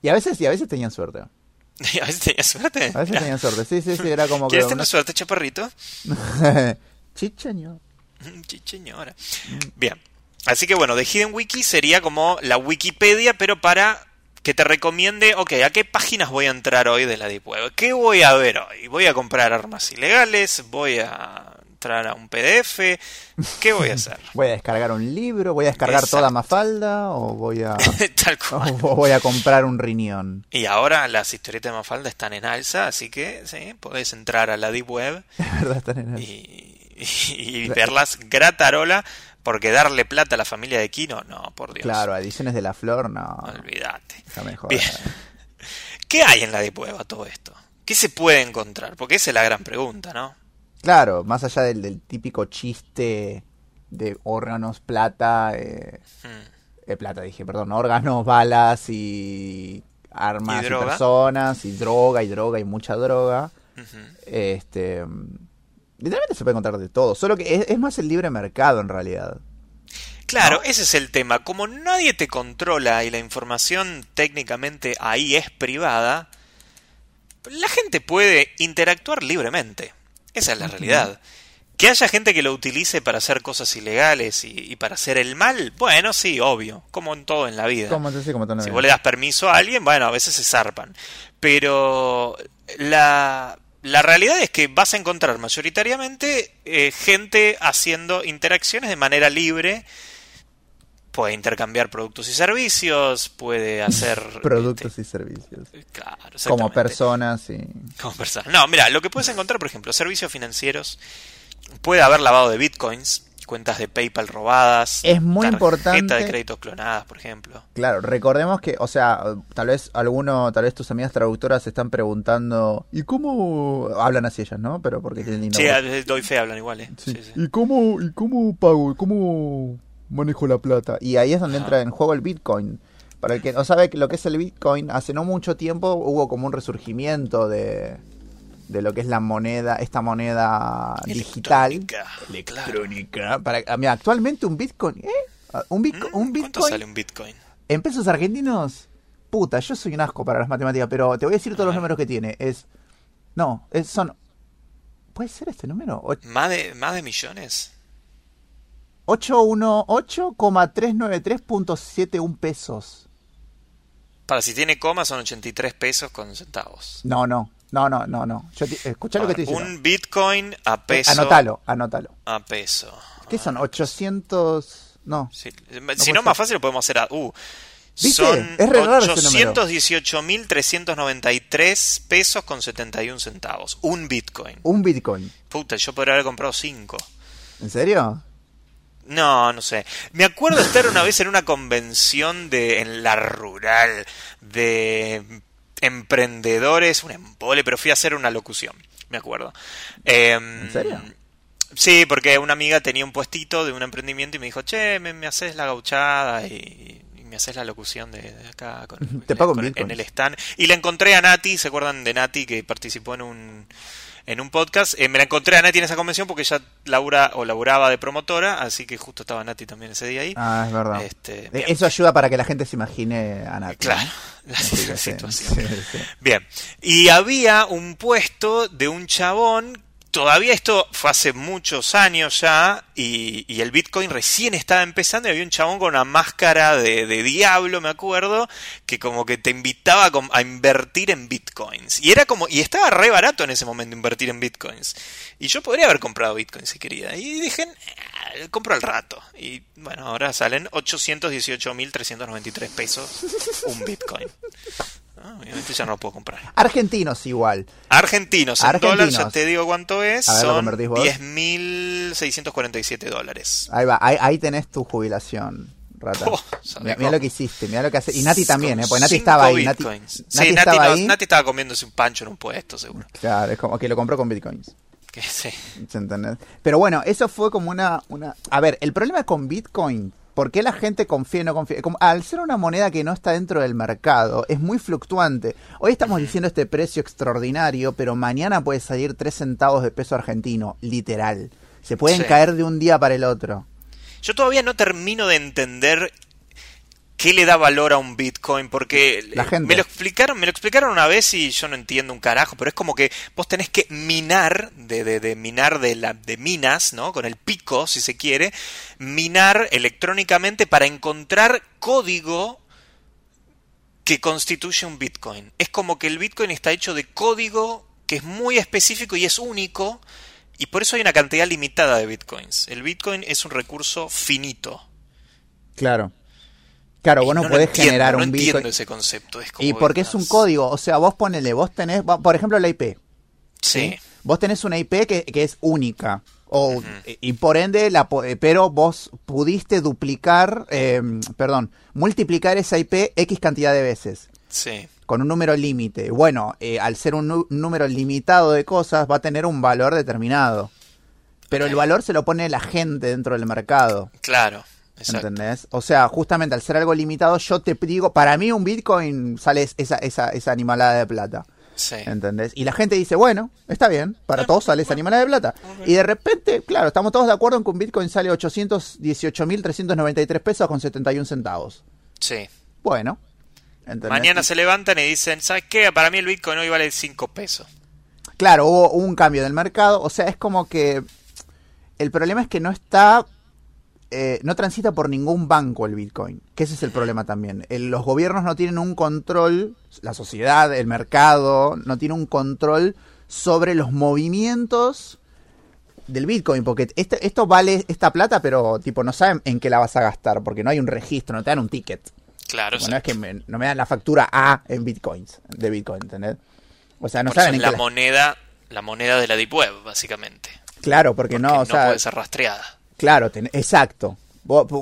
Y a veces, y a veces tenían suerte. a veces tenía suerte. A veces tenía suerte. Sí, sí, sí, era como que. ¿Quieres tener suerte, chaparrito? Chicheño. Chicheñora. Bien. Así que bueno, The Hidden Wiki sería como la Wikipedia, pero para que te recomiende, ok, ¿a qué páginas voy a entrar hoy de la Deep Web? ¿Qué voy a ver hoy? ¿Voy a comprar armas ilegales? ¿Voy a entrar a un PDF? ¿Qué voy a hacer? voy a descargar un libro, voy a descargar Exacto. toda Mafalda o voy a Tal cual. o voy a comprar un riñón. Y ahora las historietas de Mafalda están en alza, así que sí, podés entrar a la Deep Web Es verdad, están en el- y, y- y verlas gratarola, porque darle plata a la familia de Kino, no, por Dios. Claro, ediciones de la flor, no. Olvídate. Joder. Bien. ¿Qué hay en la Deep Web a todo esto? ¿Qué se puede encontrar? Porque esa es la gran pregunta, ¿no? Claro, más allá del, del típico chiste de órganos, plata, eh, Hmm. eh, plata dije, perdón, órganos, balas y armas ¿Y personas y droga y droga y mucha droga. Este, mm, literalmente se puede encontrar de todo, solo que es, es más el libre mercado en realidad. Claro, ese es el tema. Como nadie te controla y la información técnicamente ahí es privada, la gente puede interactuar libremente. Esa es la realidad. Que haya gente que lo utilice para hacer cosas ilegales y, y para hacer el mal, bueno, sí, obvio, como en todo en la vida. Como, sí, como todo en la Si vida. vos le das permiso a alguien, bueno, a veces se zarpan. Pero la, la realidad es que vas a encontrar mayoritariamente eh, gente haciendo interacciones de manera libre. Puede intercambiar productos y servicios, puede hacer... Productos y servicios. este, claro, Como personas y... Como personas. No, mira, lo que puedes encontrar, por ejemplo, servicios financieros. Puede haber lavado de bitcoins, cuentas de PayPal robadas. Es muy importante- de créditos clonadas, por ejemplo. Claro, recordemos que, o sea, tal vez alguno, tal vez tus amigas traductoras se están preguntando, ¿y cómo hablan así ellas, no? Pero porque tienen Sí, doy fe, hablan igual, ¿eh? Sí, sí. ¿Y cómo, y cómo pago? ¿Cómo manejo la plata? Y ahí es donde Ajá. entra en juego el Bitcoin. Para el que no sabe lo que es el Bitcoin, hace no mucho tiempo hubo como un resurgimiento de, de lo que es la moneda, esta moneda digital. Electrónica, Electrónica. Para, ah, mira, actualmente un Bitcoin, ¿eh? Un, Mm, un ¿Cuánto Bitcoin sale un Bitcoin? en pesos argentinos, puta, yo soy un asco para las matemáticas, pero te voy a decir todos los números que tiene. Es. No, es, son. ¿Puede ser este número? ¿Más de, más de millones? 818,393.71 pesos. Para si tiene coma son 83 pesos con centavos. No, no, no, no, no, no. Yo te- escuchá lo que te digo. un Bitcoin a peso. Anótalo, anótalo. A peso. ¿Qué son? 800. No. Sí. si no, ser. más fácil lo podemos hacer a. Uh, ¿Viste? son Es re raro ese número. 818.393 pesos con 71 centavos. Un Bitcoin. Un Bitcoin. Puta, yo podría haber comprado 5. ¿En serio? No, no sé. Me acuerdo estar una vez en una convención de en la rural de emprendedores, un embole, pero fui a hacer una locución, me acuerdo. Em, ¿En serio? Sí, porque una amiga tenía un puestito de un emprendimiento y me dijo, che, me, me haces la gauchada y, y me haces la locución de, de acá con, Te pago en con- bitcoins. en el stand. Y la encontré a Nati, ¿se acuerdan de Nati que participó en un en un podcast? Eh, me la encontré a Nati en esa convención porque ella labura o laburaba de promotora, así que justo estaba Nati también ese día ahí. Ah, es verdad. Este, Eh. Eso ayuda para que la gente se imagine a Nati. Claro, la sí, situación. sí, sí. Bien, y había un puesto de un chabón, todavía esto fue hace muchos años ya, y, y el Bitcoin recién estaba empezando, y había un chabón con una máscara de, de diablo, me acuerdo, que como que te invitaba a, invertir en Bitcoins. Y era como, y estaba re barato en ese momento invertir en Bitcoins. Y yo podría haber comprado Bitcoin si quería. Y dije, "Eh, compro al rato. Y bueno, ahora salen 818.393 pesos un Bitcoin. Ah, obviamente ya no lo puedo comprar. Argentinos igual. Argentinos, en Argentinos. dólares, ya te digo cuánto es, ver, ¿lo son convertís vos? 10.647 dólares. Ahí va, ahí, ahí tenés tu jubilación, rata. Oh, ¿sabés mira, lo que hiciste, mira lo que hace. Y Nati también, ¿eh? Porque Nati estaba ahí. Nati, sí, Nati, estaba no- ahí. Nati estaba comiéndose un pancho en un puesto, seguro. Claro, es como que lo compró con bitcoins. Que sí. ¿se entiende? Pero bueno, eso fue como una, una... A ver, el problema con Bitcoin, ¿por qué la gente confía y no confía? Como, al ser una moneda que no está dentro del mercado, es muy fluctuante. Hoy estamos diciendo este precio extraordinario, pero mañana puede salir 3 centavos de peso argentino, literal. Se pueden Sí. caer de un día para el otro. Yo todavía no termino de entender ¿Qué le da valor a un Bitcoin? Porque La gente. me lo explicaron, me lo explicaron una vez y yo no entiendo un carajo, pero es como que vos tenés que minar, de, de, de minar de la, de minas, ¿no? Con el pico, si se quiere, minar electrónicamente para encontrar código que constituye un Bitcoin. Es como que el Bitcoin está hecho de código que es muy específico y es único, y por eso hay una cantidad limitada de Bitcoins. El Bitcoin es un recurso finito. Claro. Claro, vos no, lo podés entiendo, generar no un entiendo Bitcoin. ese concepto. Es como Y que porque es un código, o sea, vos ponele, vos tenés, por ejemplo, la IP. Sí. Vos tenés una IP que, que es única. O, Y por ende, la, eh, pero vos pudiste duplicar, eh, perdón, multiplicar esa IP X cantidad de veces. Sí. con un número límite. Bueno, eh, al ser un número limitado de cosas, va a tener un valor determinado. Pero el valor se lo pone la gente dentro del mercado. Claro. Exacto. ¿Entendés? O sea, justamente al ser algo limitado, yo te digo, para mí un Bitcoin sale esa, esa, esa animalada de plata. Sí. ¿Entendés? Y la gente dice, bueno, está bien, para todos sale esa animalada de plata. Y de repente, claro, estamos todos de acuerdo en que un Bitcoin sale 818.393 pesos con 71 centavos. Sí. Bueno. ¿entendés? Mañana se levantan y dicen, ¿sabes qué? Para mí el Bitcoin hoy vale 5 pesos. Claro, hubo un cambio del mercado. O sea, es como que el problema es que no está, eh, no transita por ningún banco el Bitcoin. Que ese es el problema también. El- los gobiernos no tienen un control, la sociedad, el mercado, no tiene un control sobre los movimientos del Bitcoin. Porque este- esto vale esta plata, pero tipo no saben en qué la vas a gastar. Porque no hay un registro, no te dan un ticket. Claro, Bueno, sí. es que me- no me dan la factura A en Bitcoins, de Bitcoin, ¿entendés? O sea, no Por saben en la qué la- moneda, la moneda de la Deep Web, básicamente. Claro, porque, Porque no, no o sea, puede ser rastreada. Claro, ten- exacto.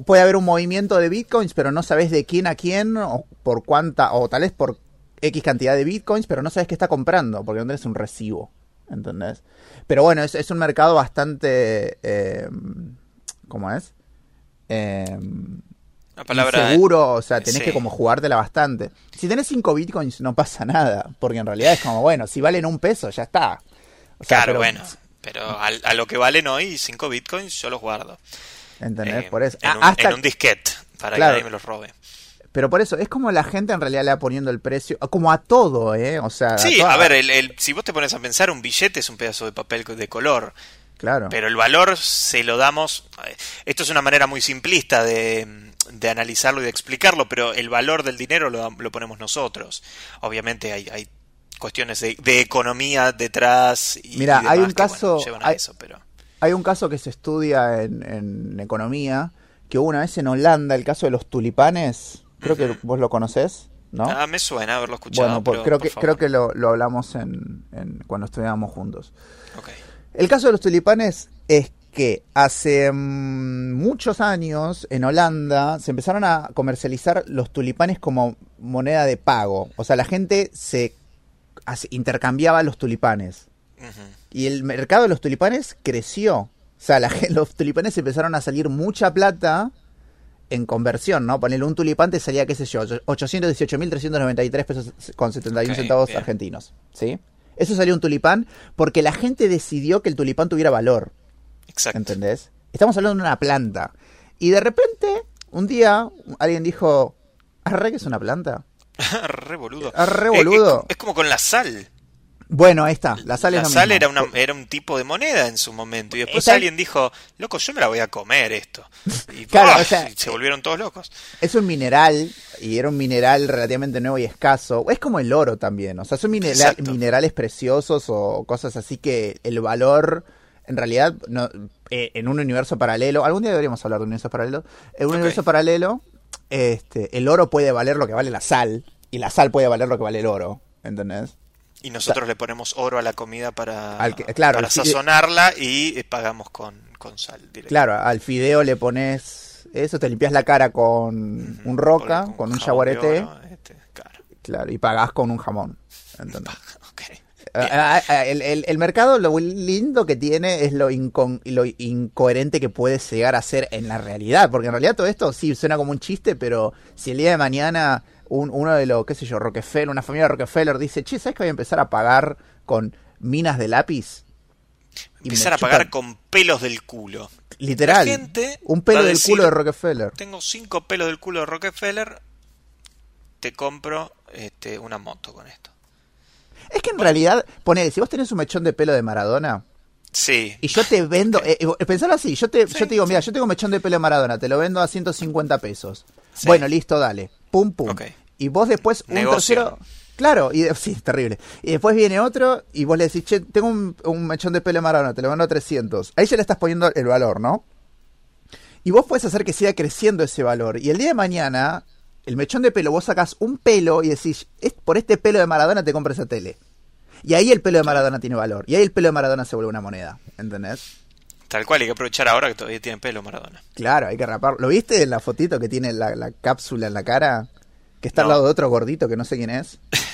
Puede haber un movimiento de bitcoins, pero no sabes de quién a quién, o por cuánta, o tal vez por X cantidad de bitcoins, pero no sabes qué está comprando, porque no tenés un recibo, ¿entendés? Pero bueno, es, es un mercado bastante, eh, ¿cómo es? Eh, La palabra seguro, o sea, tenés sí. que como jugártela bastante. Si tenés 5 bitcoins no pasa nada, porque en realidad es como, bueno, si valen un peso, ya está. O sea, Claro, pero- bueno. Pero al- a, lo que valen hoy 5 bitcoins yo los guardo. ¿Entendés? Eh, por eso. En, Ah, un, hasta en un disquete, para Claro. que nadie me los robe. Pero por eso, es como la gente en realidad le va poniendo el precio, como a todo, ¿eh? O sea, Sí, a ver, el, el- si vos te pones a pensar, un billete es un pedazo de papel de color. claro. Pero el valor se lo damos. eh, Esto es una manera muy simplista de, de analizarlo y de explicarlo, pero el valor del dinero lo, lo ponemos nosotros. Obviamente hay, hay cuestiones de, de economía detrás. Y, Mira, y hay un que, bueno, caso- llevan a hay- eso, pero. Hay un caso que se estudia en, en economía, que hubo una vez en Holanda, el caso de los tulipanes, creo que vos lo conocés, ¿no? Ah, me suena haberlo escuchado. bueno, por- pero, creo, por que, favor. creo que lo, lo hablamos en, en- cuando estudiábamos juntos. El caso de los tulipanes es que hace mm, muchos años en Holanda se empezaron a comercializar los tulipanes como moneda de pago. O sea, la gente se intercambiaba los tulipanes. Y el mercado de los tulipanes creció. O sea, la, los tulipanes empezaron a salir mucha plata en conversión, ¿no? Ponerle un tulipán te salía, qué sé yo, 818.393 pesos con 71 Ok, centavos bien. argentinos, ¿sí? Eso salió un tulipán porque la gente decidió que el tulipán tuviera valor, Exacto. ¿entendés? Estamos hablando de una planta. Y de repente, un día, alguien dijo, ¿arre que es una planta? re boludo. Ah, Eh. Es, es como con la sal. Bueno, ahí está, la sal es lo sal era, una, era un tipo de moneda en su momento. Y después alguien dijo, loco, yo me la voy a comer esto. Y Claro, o sea, se volvieron todos locos. Es un mineral y era un mineral relativamente nuevo y escaso. Es como el oro también. O sea, son minera- Exacto. minerales preciosos o cosas así que el valor, en realidad, no, eh, en un universo paralelo, algún día deberíamos hablar de un universo paralelo. En un universo paralelo, este, el oro puede valer lo que vale la sal y la sal puede valer lo que vale el oro. ¿Entendés? Y nosotros le ponemos oro a la comida para, que- claro, para sazonarla y eh, pagamos con, con sal. directo. Claro, al fideo le pones eso, te limpias la cara con un roca, Con- con un oro, este, claro. claro, y pagás con un jamón. ¿entendés? Ah, ah, ah, el, el- el mercado lo lindo que tiene es lo, incon- lo incoherente que puede llegar a ser en la realidad, porque en realidad todo esto sí suena como un chiste, pero si el día de mañana un- uno de los, qué sé yo, Rockefeller, una familia de Rockefeller dice, che, ¿sabes que voy a empezar a pagar con minas de lápiz? Y Empezar a pagar con pelos del culo. Literal. Gente un pelo del decir, culo de Rockefeller. Tengo cinco pelos del culo de Rockefeller, te compro este, una moto con esto. Es que en realidad, ponele, si vos tenés un mechón de pelo de Maradona Sí, y yo te vendo, eh, eh, pensalo así, yo te, Sí, yo te digo, mira, yo tengo un mechón de pelo de Maradona, te lo vendo a 150 pesos. Sí. Bueno, listo, dale. Pum, pum. Ok. Y vos después un Negocio. tercero... Claro, y de- sí, es terrible. Y después viene otro y vos le decís, che, tengo un, un mechón de pelo de Maradona, te lo vendo a 300. Ahí ya le estás poniendo el valor, ¿no? Y vos puedes hacer que siga creciendo ese valor. Y el día de mañana, el mechón de pelo, vos sacás un pelo y decís, "Es- por este pelo de Maradona te compras esa tele. Y ahí el pelo de Maradona tiene valor. Y ahí el pelo de Maradona se vuelve una moneda. ¿Entendés? tal cual, hay que aprovechar ahora que todavía tiene pelo Maradona. Claro, hay que rapar. ¿Lo viste en la fotito que tiene la, la cápsula en la cara? Que está al lado de otro gordito que no sé quién es.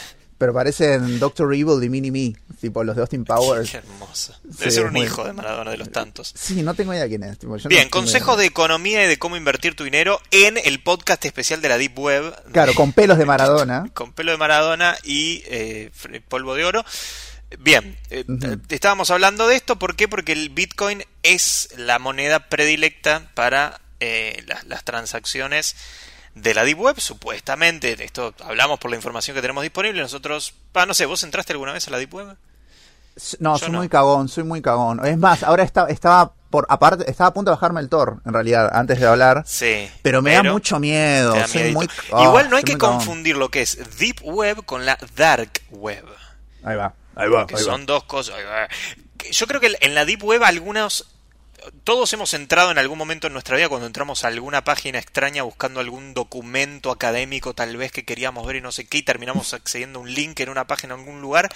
Pero parecen Doctor Evil y Mini Me, tipo los de Austin Powers. Qué hermoso. Sí, Debe ser un muy- hijo de Maradona de los tantos. Sí, no tengo idea quién es. tipo, yo no Bien, consejos de economía y de cómo invertir tu dinero en el podcast especial de la Deep Web. Claro, con pelos de Maradona. con pelo de Maradona y eh, polvo de oro. Bien, eh, eh, estábamos hablando de esto, ¿por qué? Porque el Bitcoin es la moneda predilecta para eh, las, las transacciones de la Deep Web, supuestamente. Esto hablamos por la información que tenemos disponible. Nosotros, ah, no sé, ¿vos entraste alguna vez a la Deep Web? No, Yo soy no. muy cagón, soy muy cagón. Es más, ahora está, estaba por aparte estaba a punto de bajarme el Tor, en realidad, antes de hablar. Sí. Pero me da mucho miedo. da soy muy, ah, Igual no hay que cagón. confundir lo que es Deep Web con la Dark Web. Ahí va, ahí va. que ahí va. son dos cosas. Yo creo que en la Deep Web algunos... Todos hemos entrado en algún momento en nuestra vida cuando entramos a alguna página extraña buscando algún documento académico tal vez que queríamos ver y no sé qué y terminamos accediendo a un link en una página en algún lugar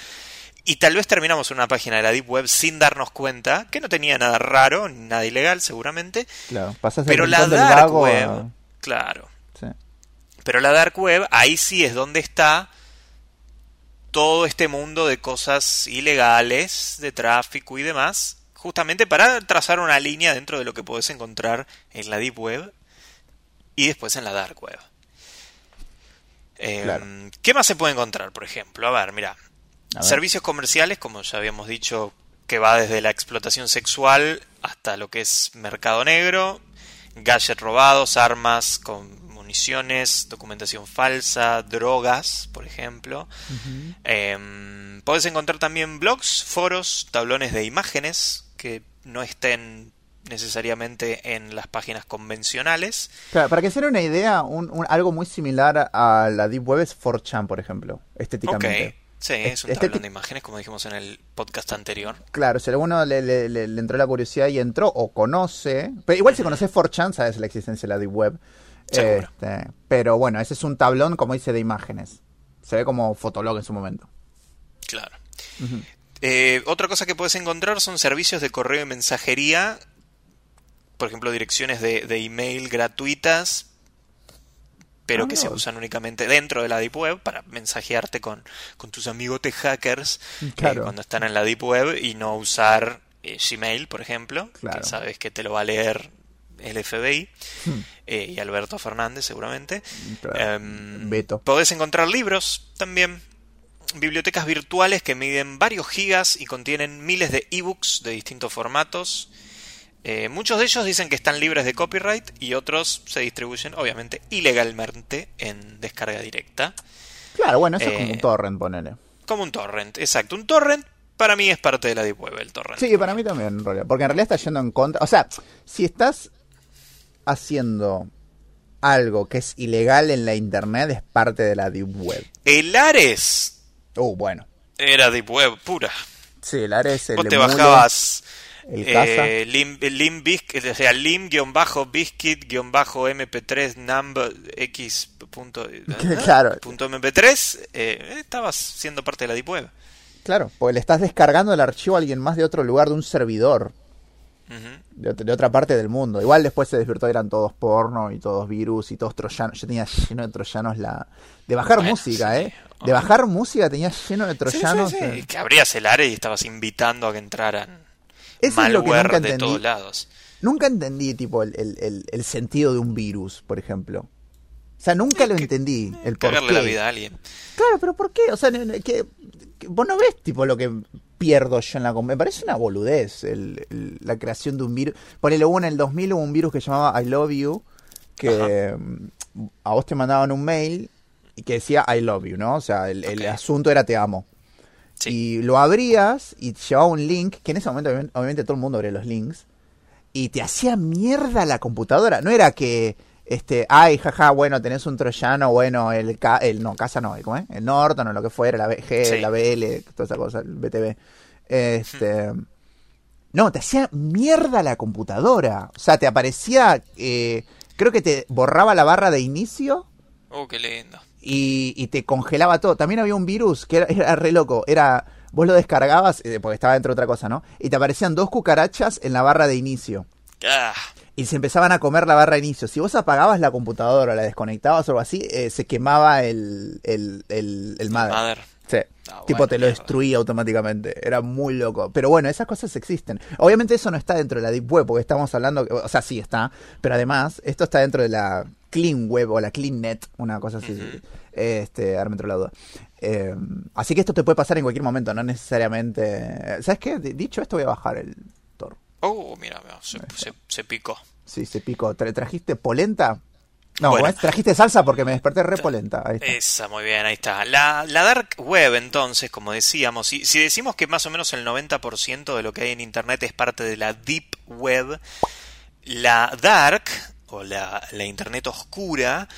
y tal vez terminamos en una página de la Deep Web sin darnos cuenta que no tenía nada raro, ni nada ilegal seguramente, Claro, pero la Dark vago Web, claro, sí. pero la Dark Web, ahí sí es donde está todo este mundo de cosas ilegales, de tráfico y demás, justamente para trazar una línea dentro de lo que podés encontrar en la Deep Web y después en la Dark Web. Eh, Claro. ¿Qué más se puede encontrar, por ejemplo? A ver, mira, servicios comerciales, como ya habíamos dicho, que va desde la explotación sexual hasta lo que es mercado negro, gadgets robados, armas con municiones, documentación falsa, drogas, por ejemplo. Em, podés encontrar también blogs, foros, tablones de imágenes que no estén necesariamente en las páginas convencionales. Claro, para que se den una idea, un, un- algo muy similar a la Deep Web es 4chan, por ejemplo, estéticamente. sí, es un tablón de imágenes, como dijimos en el podcast anterior. Claro, si a alguno le, le- le- le entró la curiosidad y entró o conoce, pero igual si conoces 4chan sabes la existencia de la Deep Web. Este, pero bueno, ese es un tablón, como dice, de imágenes. Se ve como Fotolog en su momento. Claro. Eh, otra cosa que puedes encontrar son servicios de correo y mensajería, por ejemplo, direcciones de, de email gratuitas, pero Ah, que se usan únicamente dentro de la Deep Web para mensajearte con, con tus amigotes hackers eh, cuando están en la Deep Web y no usar eh, Gmail, por ejemplo, Claro. que sabes que te lo va a leer el FBI Hmm. eh, y Alberto Fernández seguramente. Claro. Em, Beto. Podés encontrar libros también. Bibliotecas virtuales que miden varios gigas y contienen miles de ebooks de distintos formatos. Eh, muchos de ellos dicen que están libres de copyright y otros se distribuyen, obviamente, ilegalmente en descarga directa. Claro, bueno, eso es Eh, como un torrent, ponele. Como un torrent, exacto. Un torrent para mí es parte de la Deep Web, el torrent. Sí, para mí también, en realidad. Porque en realidad está yendo en contra. O sea, si estás haciendo algo que es ilegal en la internet, es parte de la Deep Web. El Ares Uh, bueno. era Deep Web pura. Sí, el Ares, el Vos te bajabas el eh, lim, lim o sea, lim-biscuit-mp3 number x punto, Claro. punto mp3 eh, estabas siendo parte de la deep web. Claro, porque le estás descargando el archivo a alguien más de otro lugar, de un servidor, De, ot- de otra parte del mundo. Igual después se desvirtuó, eran todos porno y todos virus y todos troyanos. Yo tenía lleno de troyanos la... De bajar Bueno, música, sí. ¿eh? De bajar música tenía lleno de troyanos. sí, sí, eh. Que abrías el área y estabas invitando a que entraran Eso es lo que nunca de entendí. todos lados. Nunca entendí, tipo, el, el- el- el sentido de un virus, por ejemplo. O sea, nunca Es lo que- entendí. El por qué. la vida a alguien. Claro, pero ¿por qué? O sea, que vos no ves, tipo, lo que pierdo yo en la... Me parece una boludez el- el- la creación de un virus. Ponele, hubo en el 2000 hubo un virus que se llamaba I Love You, que mm, a vos te mandaban un mail y que decía I Love You, ¿no? O sea, el, el asunto era te amo. Sí. Y lo abrías y te llevaba un link, que en ese momento obvi- obviamente todo el mundo abría los links, y te hacía mierda la computadora. No era que, este, ay, jaja, bueno, tenés un troyano, bueno, el, Ca- el no, casa no, ¿cómo es? El Norton o lo que fuera, la BG, Sí. la BL, toda esa cosa, el BTV. Este... No, te hacía mierda la computadora. O sea, te aparecía, eh, creo que te borraba la barra de inicio Oh, qué lindo. y, y te congelaba todo. También había un virus que era, era re loco. Era, vos lo descargabas, eh, porque estaba dentro de otra cosa, ¿no? Y te aparecían dos cucarachas en la barra de inicio. Ah, Y se empezaban a comer la barra de inicio. Si vos apagabas la computadora, la desconectabas o algo así, eh, se quemaba el, el, el, el mother. Mother. Sí. Ah, tipo, bueno, te lo destruía automáticamente. Era muy loco. Pero bueno, esas cosas existen. Obviamente eso no está dentro de la Deep Web, porque estamos hablando, o sea, sí está, pero además, esto está dentro de la Clean Web o la Clean Net, una cosa así. Ujú. Este, ahora me entró la duda. Eh, así que esto te puede pasar en cualquier momento, no necesariamente. ¿Sabes qué? Dicho esto, voy a bajar el. Oh, mira, mira, se, se- se picó. Sí, se picó. ¿Tra- ¿Trajiste polenta? No, trajiste salsa porque me desperté re polenta. Ahí está. Esa, muy bien, ahí está. La, la Dark Web, entonces, como decíamos, si, si decimos que más o menos el 90% de lo que hay en Internet es parte de la Deep Web, la Dark, o la, la Internet oscura,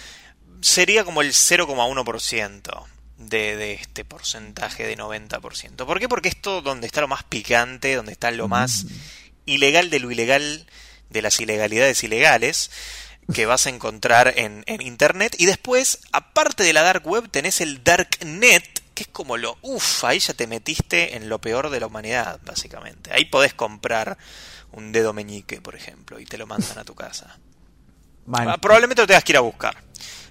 sería como el 0,1% de, de este porcentaje de 90%. ¿Por qué? Porque esto donde está lo más picante, donde está lo más ilegal de lo ilegal, de las ilegalidades ilegales, que vas a encontrar en, en internet. Y después, aparte de la dark web, tenés el darknet, que es como lo, uff, ahí ya te metiste en lo peor de la humanidad, básicamente. Ahí podés comprar un dedo meñique, por ejemplo, y te lo mandan a tu casa. Ah, probablemente lo tengas que ir a buscar.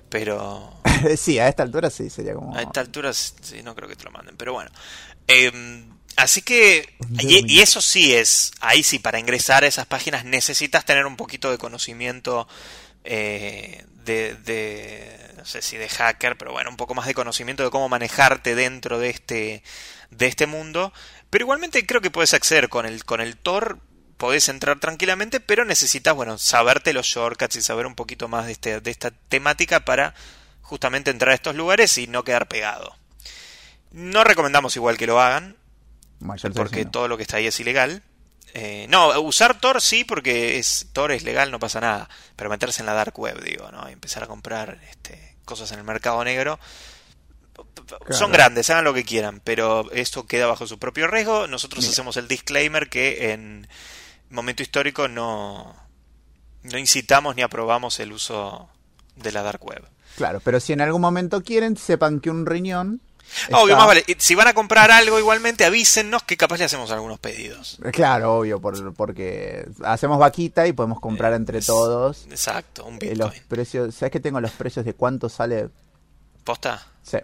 Pero sí, a esta altura sí, sería como... a esta altura sí, no creo que te lo manden, pero bueno. Eh, así que, y eso sí es, ahí sí, para ingresar a esas páginas necesitas tener un poquito de conocimiento eh, de, de, no sé si de hacker, pero bueno, un poco más de conocimiento de cómo manejarte dentro de este, de este mundo. Pero igualmente creo que puedes acceder con el, con el Tor, podés entrar tranquilamente, pero necesitas, bueno, saberte los shortcuts y saber un poquito más de, este, de esta temática para justamente entrar a estos lugares y no quedar pegado. No recomendamos igual que lo hagan, Porque todo lo que está ahí es ilegal. Eh, no, usar Tor sí, porque es Tor es legal, no pasa nada. Pero meterse en la dark web, digo, ¿no? Y empezar a comprar este, cosas en el mercado negro. Son grandes, hagan lo que quieran, pero esto queda bajo su propio riesgo. Nosotros Mira. hacemos el disclaimer que en momento histórico no, no incitamos ni aprobamos el uso de la dark web. Claro, pero si en algún momento quieren, sepan que un riñón... Obvio, está- más vale. Si van a comprar algo igualmente, avísennos que capaz le hacemos algunos pedidos. Claro, obvio, por- porque hacemos vaquita y podemos comprar entre Es- todos. Exacto, un Eh, los Bitcoin. precios, ¿sabes que tengo los precios de cuánto sale? ¿Posta? Sí.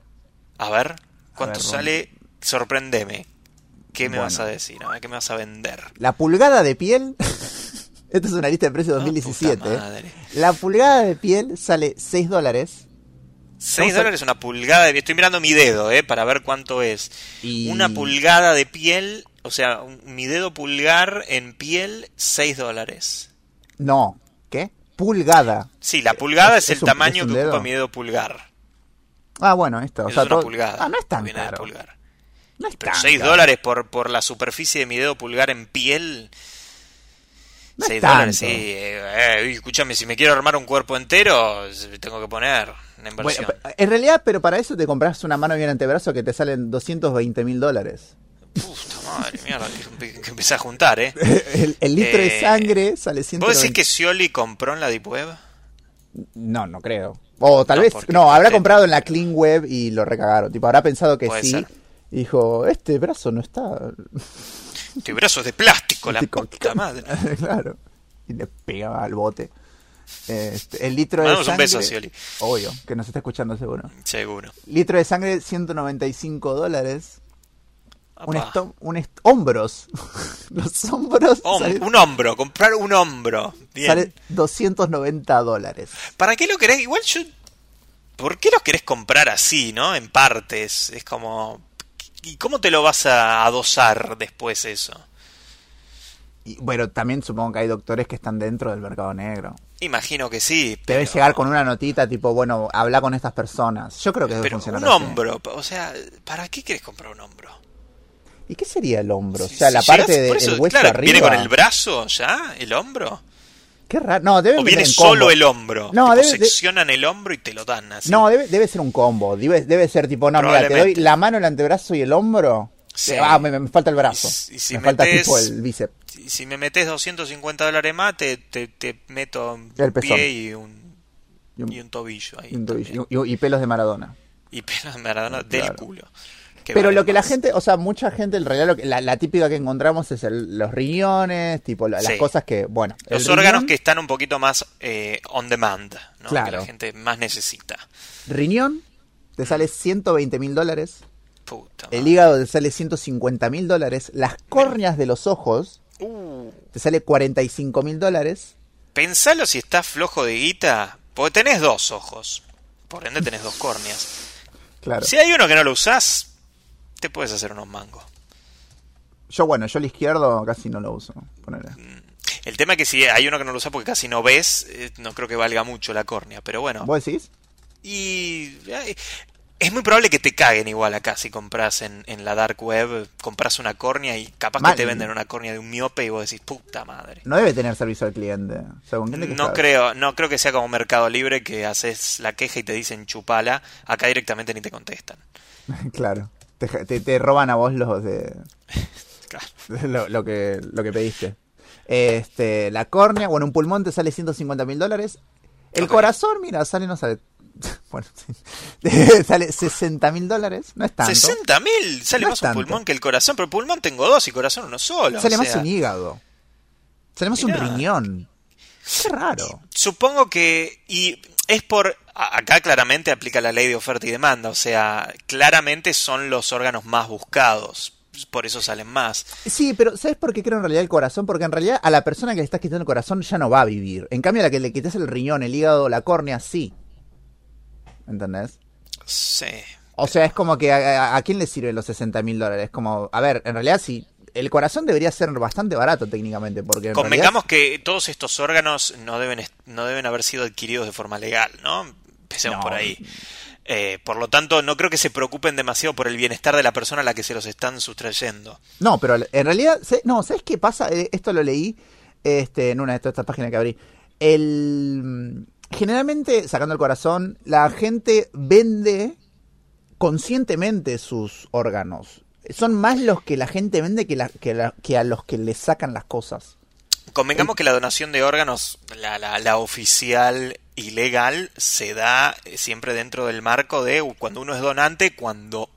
A ver, ¿cuánto ver, sale? Sorpréndeme. ¿Qué me Bueno. vas a decir? A ver, ¿qué me vas a vender? La pulgada de piel, esta es una lista de precios Ah, 2017. puta ¿eh? madre. La pulgada de piel sale 6 dólares. 6 Vamos a- dólares una pulgada de Estoy mirando mi dedo, ¿eh? Para ver cuánto es. Y... Una pulgada de piel, o sea, mi dedo pulgar en piel, 6 dólares. No, ¿qué? Pulgada. Sí, la pulgada es, es el un- tamaño es que ocupa mi dedo pulgar. Ah, bueno, esto. O sea, es una todo- pulgada. Ah, no es tan caro. pulgar. No es Pero tan 6 caro. dólares por, por la superficie de mi dedo pulgar en piel. No es 6 dólares, sí. Eh, eh, escúchame, si me quiero armar un cuerpo entero, tengo que poner inversión. Bueno, en realidad, pero para eso te compras una mano y un antebrazo que te salen 220 mil dólares. Puta madre, mierda, que, que empecé a juntar, ¿eh? el, el litro de Eh, sangre sale 190. ¿Vos decís que Scioli compró en la Deep Web? No, no creo. O tal No, vez, no, habrá te- comprado en la Clean Web y lo recagaron. Tipo, habrá pensado que sí. ser. Y dijo, este brazo no está. Tu brazo es de plástico, la puta madre. claro. Y le pegaba al bote. Este, el litro de Mandamos un sangre. beso a Scioli. Obvio, que nos está escuchando seguro. Seguro. Litro de sangre, 195 dólares. Un, un hombros. Los hombros Hom- un hombro, comprar un hombro. Bien. sale 290 dólares. ¿Para qué lo querés? Igual yo... ¿Por qué los querés comprar así, no? En partes. Es como... ¿Y cómo te lo vas a adosar después eso? Y, bueno, también supongo que hay doctores que están dentro del mercado negro. Imagino que sí. Te Debes llegar con una notita tipo, bueno, habla con estas personas. Yo creo que debe pero funcionar un hombro, o sea, ¿para qué quieres comprar un hombro? ¿Y qué sería el hombro? o sea, la parte del de, hueso claro, arriba. ¿Viene con el brazo ya? ¿El hombro? Qué raro. No, debe o viene solo el hombro. No, tipo, debe, seccionan el hombro y te lo dan así. No, debe, debe ser un combo. Debe, debe ser tipo, no, mira, te doy la mano, el antebrazo y el hombro. Sí. Ah, me, me, falta el brazo. Y, y si me metes, falta tipo el bíceps. Si me metes 250 dólares más, te, te, te meto un el pie y un, y un, y un tobillo. Ahí y, un tobillo. y, pelos de Maradona. Y pelos de Maradona claro. del culo. Pero lo que la gente, o sea, mucha gente, en realidad, lo que, la, la, típica que encontramos es el, los riñones, tipo las sí. cosas que, bueno. Los órganos que están un poquito más eh, on demand, ¿no? Claro. Que la gente más necesita. Riñón te sale 120 mil dólares. Puta el hígado te sale 150 mil dólares. Las córneas de los ojos uh. te sale 45 mil dólares. Pensalo si estás flojo de guita, porque tenés dos ojos. Por ende tenés dos córneas. Claro. Si hay uno que no lo usás, te puedes hacer unos mangos. Yo, bueno, yo el izquierdo casi no lo uso. Ponele. Mm. El tema es que si hay uno que no lo usa porque casi no ves, eh, no creo que valga mucho la córnea, pero bueno. ¿Vos decís? Y es muy probable que te caguen igual acá si compras en, en la dark web, compras una córnea y capaz Mal. que te venden una córnea de un miope y vos decís, puta madre. No debe tener servicio al cliente. Según no creo, no creo que sea como Mercado Libre que haces la queja y te dicen chupala, acá directamente ni te contestan. claro. Te, te, te, roban a vos los de, claro. lo, lo, que, lo que pediste. Este, la córnea, bueno, un pulmón te sale 150 mil dólares. El okay. corazón, mira, sale, no sale. Bueno, sale 60 mil dólares, no es tanto. ¿60 mil? Sale no más un tanto. pulmón que el corazón, pero pulmón tengo dos y corazón uno solo. Sale o más sea... un hígado. Sale más Mirá. un riñón. Qué raro. Supongo que. Y es por. Acá claramente aplica la ley de oferta y demanda. O sea, claramente son los órganos más buscados. Por eso salen más. Sí, pero ¿sabes por qué creo en realidad el corazón? Porque en realidad a la persona que le estás quitando el corazón ya no va a vivir. En cambio, a la que le quitas el riñón, el hígado, la córnea, sí. ¿Entendés? Sí. O sea, es como que a, a quién le sirven los 60 mil dólares. Como, a ver, en realidad si el corazón debería ser bastante barato técnicamente porque convengamos realidad... que todos estos órganos no deben no deben haber sido adquiridos de forma legal no empecemos no. por ahí eh, por lo tanto no creo que se preocupen demasiado por el bienestar de la persona a la que se los están sustrayendo no pero en realidad no sabes qué pasa Eh, esto lo leí este en una de estas páginas que abrí el generalmente sacando el corazón la gente vende conscientemente sus órganos son más los que la gente vende que, la, que, la, que a los que le sacan las cosas. Convengamos que la donación de órganos, la, la, la, oficial y legal, se da siempre dentro del marco de cuando uno es donante, cuando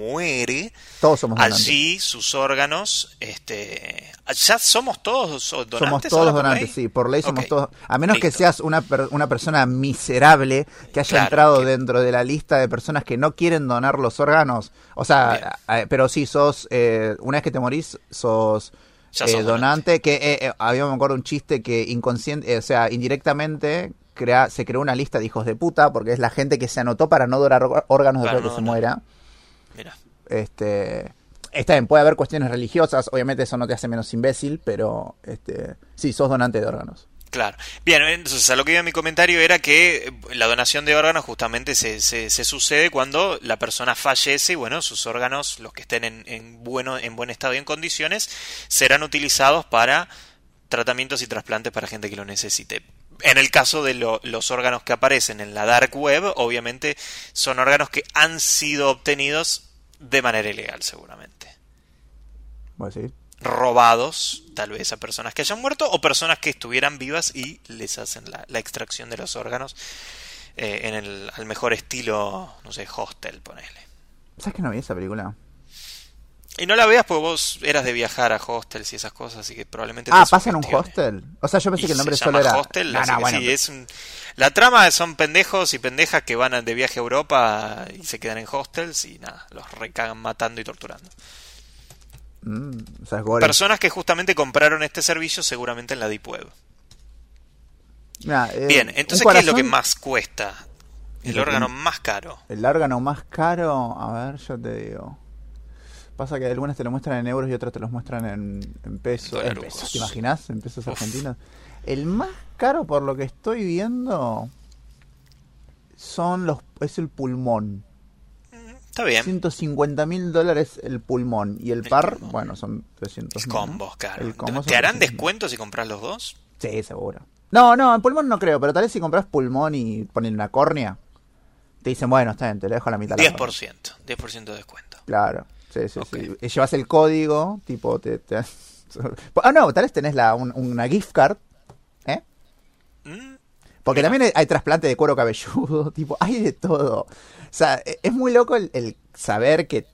muere, todos somos donantes. allí sus órganos, este, ya somos todos donantes. Somos todos donantes, sí, por ley somos okay. todos, a menos Listo. que seas una, una persona miserable que haya claro, entrado que... dentro de la lista de personas que no quieren donar los órganos, o sea, Bien. pero sí, sos, eh, una vez que te morís, sos... Eh, donante, que eh, eh, había me acuerdo un chiste que inconsciente, o sea, indirectamente crea, se creó una lista de hijos de puta porque es la gente que se anotó para no donar órganos después de no, que se muera. Mira. Este, está bien, puede haber cuestiones religiosas, obviamente eso no te hace menos imbécil, pero este, sí, sos donante de órganos. Claro. Bien, entonces a lo que iba mi comentario era que la donación de órganos justamente se, se, se, sucede cuando la persona fallece y bueno, sus órganos, los que estén en, en, bueno, en buen estado y en condiciones, serán utilizados para tratamientos y trasplantes para gente que lo necesite. En el caso de lo, los órganos que aparecen en la dark web, obviamente son órganos que han sido obtenidos de manera ilegal, seguramente. Pues sí. Robados, tal vez a personas que hayan muerto o personas que estuvieran vivas y les hacen la, la extracción de los órganos eh, en el al mejor estilo, no sé, hostel, ponele. ¿Sabes que no vi esa película? Y no la veas porque vos eras de viajar a hostels y esas cosas, así que probablemente... Ah, ¿pasa en un hostel? O sea, yo pensé que el nombre solo era... Hostel, no, no, bueno, sí, pero... es un... La trama son pendejos y pendejas que van de viaje a Europa y se quedan en hostels y nada, los recagan matando y torturando. Mm, o sea, Personas que justamente compraron este servicio seguramente en la Deep Web. Nah, eh, Bien, entonces corazón... ¿qué es lo que más cuesta? El órgano más caro. El órgano más caro, a ver, yo te digo. Pasa que algunas te lo muestran en euros y otras te los muestran en, en pesos. En Dólares. pesos, ¿te imaginas? En pesos Uf. argentinos. El más caro, por lo que estoy viendo, son los es el pulmón. Está bien. 150 mil dólares el pulmón. Y el El par, pulmón. bueno, son 300 Es mil. combos, claro. El combo ¿Te harán 300.000. descuento si compras los dos? Sí, seguro. No, no, en pulmón no creo, pero tal vez si compras pulmón y ponen una córnea, te dicen, bueno, está bien, te lo dejo a la mitad. la córnea. 10%. 10% de descuento. Claro, sí, sí, Ok. sí. Y llevas el código, tipo, te... te- Ah, no, tal vez tenés la, un- una gift card, ¿eh? Mm, Porque también hay, hay trasplante de cuero cabelludo, tipo, hay de todo. O sea, e- es muy loco el, el saber que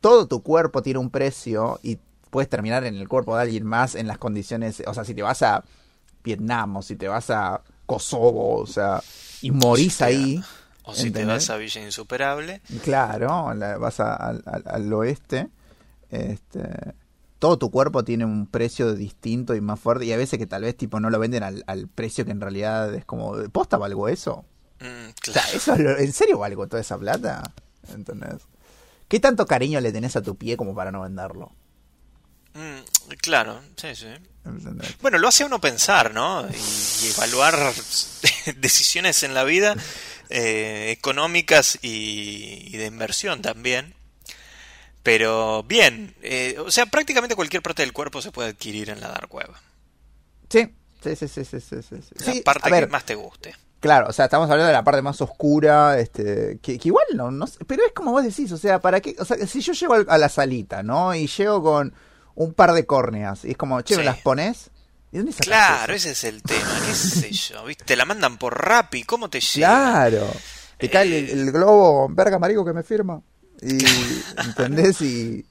todo tu cuerpo tiene un precio y puedes terminar en el cuerpo de alguien más en las condiciones, o sea, si te vas a Vietnam o si te vas a Kosovo, o sea, y morís ahí. O si te vas a Villa Insuperable. Claro, la- vas a- al, al- al oeste. Este, todo tu cuerpo tiene un precio distinto y más fuerte. Y a veces que tal vez tipo no lo venden al, al precio que en realidad es como. ¿Posta valgo eso? Mm, O sea, claro. ¿eso, ¿En serio valgo toda esa plata? ¿Entendés? ¿Qué tanto cariño le tenés a tu pie como para no venderlo? Mm, claro, sí, sí. Bueno, lo hace uno pensar, ¿no? Y, y evaluar decisiones en la vida eh, económicas y, y de inversión también. Pero bien, eh, o sea, prácticamente cualquier parte del cuerpo se puede adquirir en la dark web. Sí, sí, sí, sí, sí, sí. La Sí, parte a ver, que más te guste. Claro, o sea, estamos hablando de la parte más oscura, este, que, que igual no, no sé, pero es como vos decís, o sea, ¿para qué? O sea, si yo llego a la salita, ¿no? Y llego con un par de córneas, y es como, che, ¿me Sí. las pones? ¿Y dónde sacas Claro, eso? ese es el tema, qué sé yo, ¿viste? Te la mandan por Rappi, ¿cómo te llega? Claro. Te cae el, el globo, verga marico que me firma. Y, ¿entendés? Y,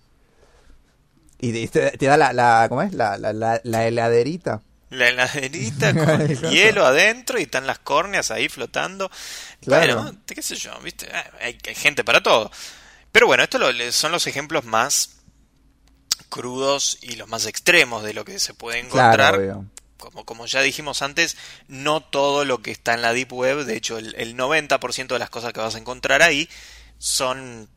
y te, te da la, la, ¿cómo es? La, la, la, la heladerita. La heladerita con hielo adentro y están las córneas ahí flotando. Claro. Bueno, qué sé yo, ¿viste? Hay, hay gente para todo. Pero bueno, estos son los ejemplos más crudos y los más extremos de lo que se puede encontrar. Claro, como, como ya dijimos antes, no todo lo que está en la Deep Web, de hecho el, el 90% de las cosas que vas a encontrar ahí son